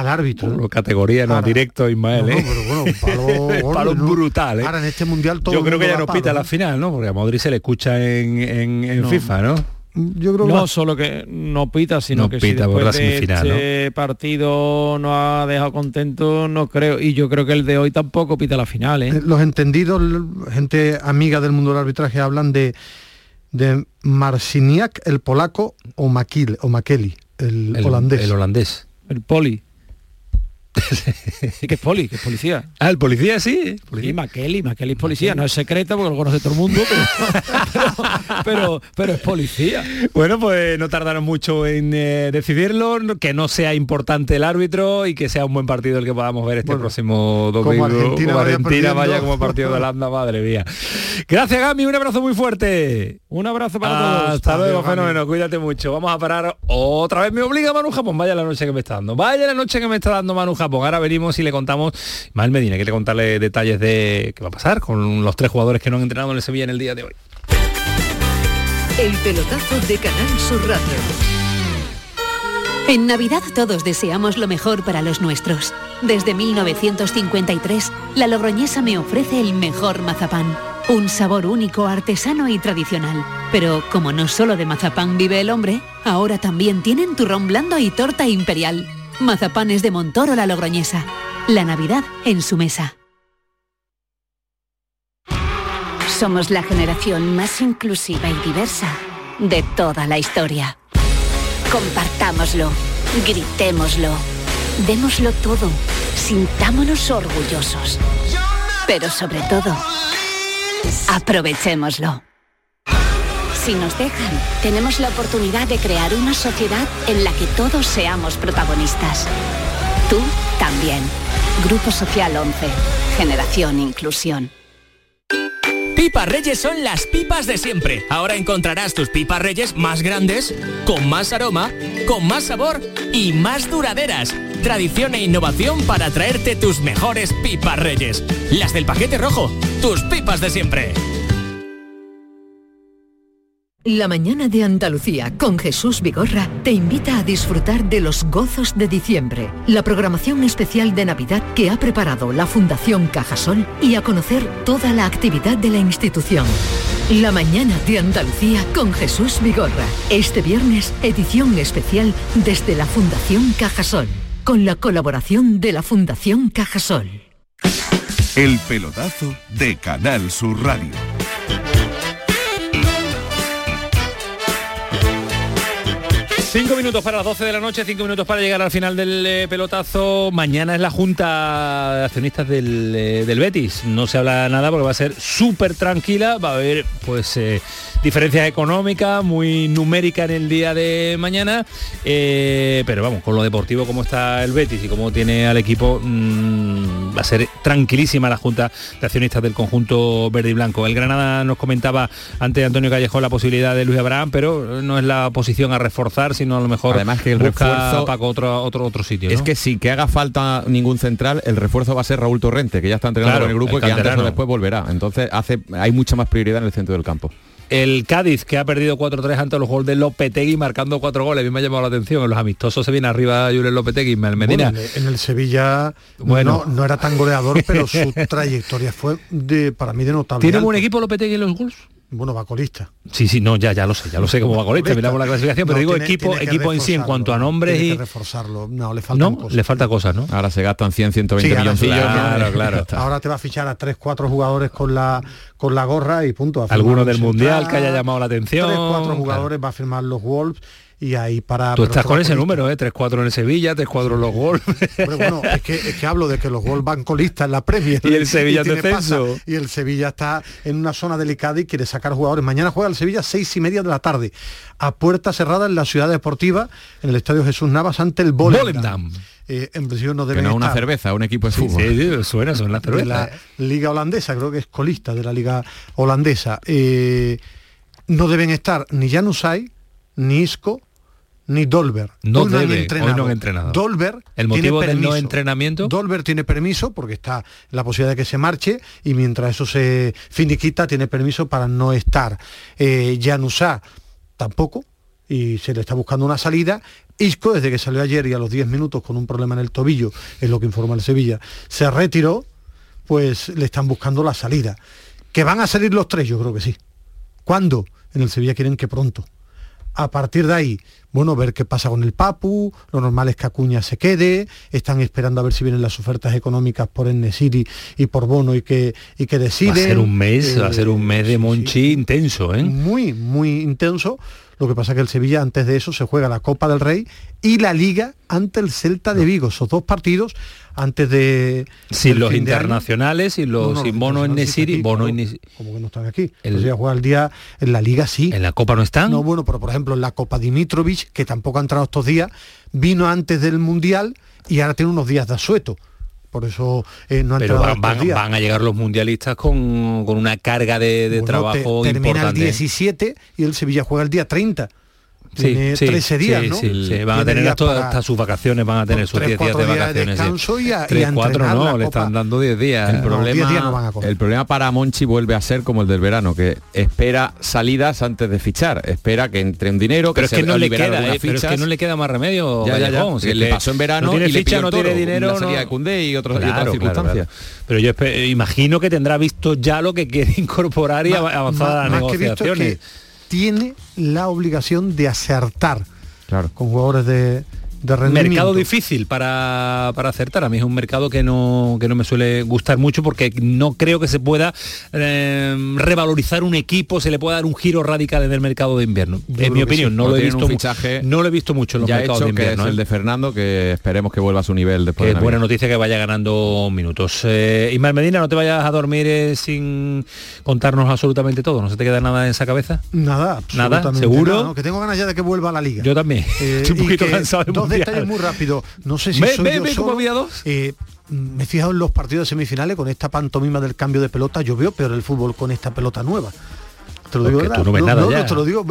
al árbitro. Bueno, categoría, no, Ahora- directo, Ismael, No, no, ¿eh? pero bueno, palo, brutal, ¿eh? Ahora en este mundial todo Yo creo que ya no pita la final, ¿no? Porque a Modri se le escucha en, en, en No. FIFA, ¿no? Yo creo No solo que no pita, sino No que si pita por después la de semifinal, este partido no ha dejado contento, no creo. Y yo creo que el de hoy tampoco pita la final, ¿eh? Eh, los entendidos, gente amiga del mundo del arbitraje hablan de de Marciniak, el polaco, o Makil, o Makeli, el, El holandés. El holandés. El poli. que es poli, que es policía. Ah, el policía sí. Y Makeli, Makeli es policía, no es secreta porque lo conoce todo el mundo, pero, pero, pero, pero es policía. Bueno, pues no tardaron mucho en eh, decidirlo, que no sea importante el árbitro y que sea un buen partido el que podamos ver este Bueno, próximo como domingo. Argentina Como vaya Argentina vaya como partido de Holanda, madre mía. Gracias, Gami, un abrazo muy fuerte. Un abrazo para todos. Hasta luego, Gami. fenómeno, cuídate mucho. Vamos a parar otra vez. Me obliga Manu Japón. Vaya la noche que me está dando. Vaya la noche que me está dando Manu Japón. Ahora venimos y le contamos. Mal Medina, quiere contarle detalles de qué va a pasar con los tres jugadores que no han entrenado en el Sevilla en el día de hoy. El pelotazo de Canal Sur Radio. En Navidad todos deseamos lo mejor para los nuestros. Desde 1953, la Logroñesa me ofrece el mejor mazapán. Un sabor único, artesano y tradicional. Pero como no solo de mazapán vive el hombre, ahora también tienen turrón blando y torta imperial. Mazapanes de Montoro la Logroñesa. La Navidad en su mesa. Somos la generación más inclusiva y diversa de toda la historia. Compartámoslo, gritémoslo, démoslo todo, sintámonos orgullosos. Pero sobre todo, aprovechémoslo. Si nos dejan, tenemos la oportunidad de crear una sociedad en la que todos seamos protagonistas. Tú también. Grupo Social 11. Generación Inclusión. Pipas Reyes son las pipas de siempre. Ahora encontrarás tus pipas Reyes más grandes, con más aroma, con más sabor y más duraderas. Tradición e innovación para traerte tus mejores pipas Reyes. Las del paquete rojo, tus pipas de siempre. La mañana de Andalucía con Jesús Vigorra te invita a disfrutar de los gozos de diciembre, la programación especial de Navidad que ha preparado la Fundación Cajasol y a conocer toda la actividad de la institución. La mañana de Andalucía con Jesús Vigorra. Este viernes, edición especial desde la Fundación Cajasol, con la colaboración de la Fundación Cajasol. El pelotazo de Canal Sur Radio. Cinco minutos para las 12 de la noche, cinco minutos para llegar al final del eh, pelotazo. Mañana es la junta de accionistas del, eh, del Betis. No se habla nada porque va a ser súper tranquila. Va a haber pues eh, diferencias económicas, muy numérica en el día de mañana. Eh, pero vamos, con lo deportivo como está el Betis y cómo tiene al equipo, mm, va a ser tranquilísima la junta de accionistas del conjunto verde y blanco. El Granada nos comentaba antes Antonio Callejón la posibilidad de Luis Abraham, pero no es la posición a reforzar, sino a lo mejor Además que el refuerzo- Paco otro, otro, otro sitio. Es que sin que haga falta ningún central, el refuerzo va a ser Raúl Torrente, que ya está entrenando Claro, con el grupo el y que antes o después volverá. Entonces hace, hay mucha más prioridad en el centro del campo. El Cádiz, que ha perdido 4-3 ante los goles de Lopetegui, marcando cuatro goles. A mí me ha llamado la atención. En los amistosos se viene arriba Julen Lopetegui, Medina. Bueno, en, el, Sevilla Bueno. no, no era tan goleador, pero su trayectoria fue de para mí de notable. ¿Tiene alto. buen equipo Lopetegui en los gols? Bueno, va colista. Sí, sí, no, ya, ya lo sé, ya lo sé cómo va con este, miramos la clasificación, pero No, digo tiene- equipo, tiene equipo en sí en cuanto a nombres tiene y. que reforzarlo. No, le faltan No, cosas. le falta cosas, ¿no? Ahora se gastan 100, 120 Sí, ahora milloncillos. Claro, claro. Ahora te va a fichar a 3, 4 jugadores con la con la gorra y punto. Va a Alguno firmar del un Mundial que haya llamado la atención. 3, 4 claro. jugadores va a firmar los Wolves y ahí para... Tú pero estás con ese colista. número, ¿eh? 3-4 en el Sevilla, 3-4 en los gols. Pero bueno, es que, es que hablo de que los Wolves van colistas en la Premier. Y el Sevilla en tiene descenso. pasa, y el Sevilla está en una zona delicada y quiere sacar jugadores. Mañana juega el Sevilla seis y media de la tarde, a puerta cerrada en la ciudad deportiva, en el Estadio Jesús Navas, ante el Volendam. Eh, en principio no Que deben no una estar cerveza, un equipo de fútbol. Sí, sí, suena, suena la de cerveza. la ¿eh? liga holandesa, creo que es colista de la liga holandesa. Eh, no deben estar ni Januzaj, ni Isco, ni Dolber. No han hoy entrenado. no han entrenado. Dolber El tiene motivo no permiso. entrenamiento. Dolber tiene permiso porque está la posibilidad de que se marche y mientras eso se finiquita tiene permiso para no estar. Eh, tampoco y se le está buscando una salida. Isco, desde que salió ayer y a los 10 minutos con un problema en el tobillo, es lo que informa el Sevilla, se retiró, pues le están buscando la salida. ¿Que van a salir los tres? Yo creo que sí. ¿Cuándo? En el Sevilla quieren que pronto. A partir de ahí, bueno, ver qué pasa con el Papu, lo normal es que Acuña se quede, están esperando a ver si vienen las ofertas económicas por Enesiri y por Bono y que, y que deciden. Va a ser un mes, va a Eh, ser un mes de Monchi intenso, ¿eh? muy, muy intenso. Lo que pasa es que el Sevilla antes de eso se juega la Copa del Rey y la Liga ante el Celta de Vigo. Esos dos partidos antes de... Sin los internacionales y los No, no, sin Bono en Nesiri, Bono Nesiri. Como que no están aquí. El- juega el día en la Liga sí. ¿En la Copa no están? No, bueno, pero por ejemplo en la Copa Dimitrovic, que tampoco ha entrado estos días, vino antes del Mundial y ahora tiene unos días de asueto. Por eso eh, no ha Pero van, a llegar los mundialistas con, con una carga de, de Bueno, trabajo te- termina importante. el 17 y el Sevilla juega el día 30. Tiene 13 días, sí, ¿no? sí, sí, van a tener hasta, para- hasta sus vacaciones, van a tener sus tres, 10 días de cuatro días de vacaciones. sí. descanso y a- y Tres, a cuatro entrenar no, la le están dando 10 días. El 10 días no van a problema, el problema para Monchi vuelve a ser como el del verano, que espera salidas antes de fichar, espera que entre un dinero, Pero es se que no le queda, eh, pero es que no le queda más remedio. Ya, ya, ya, que si es le que pasó en verano no y le ficha, no toro, tiene dinero, salida no- de Koundé y, otros- y otras circunstancias. claro. Pero yo imagino que tendrá visto ya lo que quiere incorporar y avanzar a las que es negociaciones. Tiene la obligación de acertar Claro. con jugadores de, de rendimiento. mercado difícil para, para acertar. A mí es un mercado que no, que no me suele gustar mucho porque no creo que se pueda eh, revalorizar un equipo, se le pueda dar un giro radical en el mercado de invierno. Yo en mi opinión, sí. no lo he visto fichaje no lo he visto mucho en los ya mercados hecho, de que invierno. es el ¿eh? de Fernando, que esperemos que vuelva a su nivel después Que de es buena noticia que vaya ganando minutos. Eh, Ismael Medina, no te vayas a dormir eh, sin contarnos absolutamente todo. ¿No se te queda nada en esa cabeza? Nada, Nada, absolutamente ¿seguro? nada, ¿no? Que tengo ganas ya de que vuelva a la liga. Yo también. Eh, Estoy un poquito cansado del Detalles muy rápido. No sé si Ve, soy yo solo. Eh, me he fijado en los partidos de semifinales con esta pantomima del cambio de pelota. Yo veo peor el fútbol con esta pelota nueva. Te lo digo Porque tú no ves no, nada no, ya. no, te lo digo.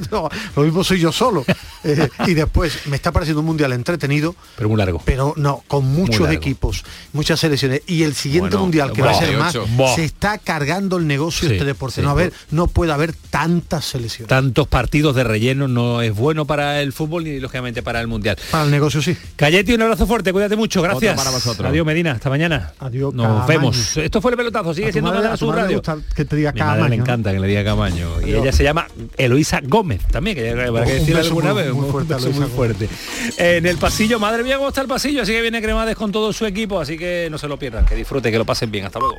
no, lo mismo soy yo solo. Eh, y después me está pareciendo un mundial entretenido, Pero muy largo. pero no, con muchos equipos, muchas selecciones. Y el siguiente Bueno, mundial, que va a ser más, 48. Buah. se está cargando el negocio Sí, este deporte. sí. no, a ver, no puede haber tantas selecciones. Tantos partidos de relleno no es bueno para el fútbol ni lógicamente para el mundial. Para el negocio sí. Cayeti, un abrazo fuerte, cuídate mucho, gracias. Otro para vosotros. Adiós Medina, hasta mañana. Adiós, Nos Camaño. vemos. Esto fue el pelotazo, sigue siendo madre- a le Radio. gusta que te diga Mi madre encanta que le diga Camaño. Y Adiós. ella se llama Eloisa Gómez también, que habrá que beso alguna muy- vez. muy beso fuerte. En el pasillo, madre mía, cómo está el pasillo, así que viene Cremades con todo su equipo, así que no se lo pierdan, que disfruten, que lo pasen bien. Hasta luego.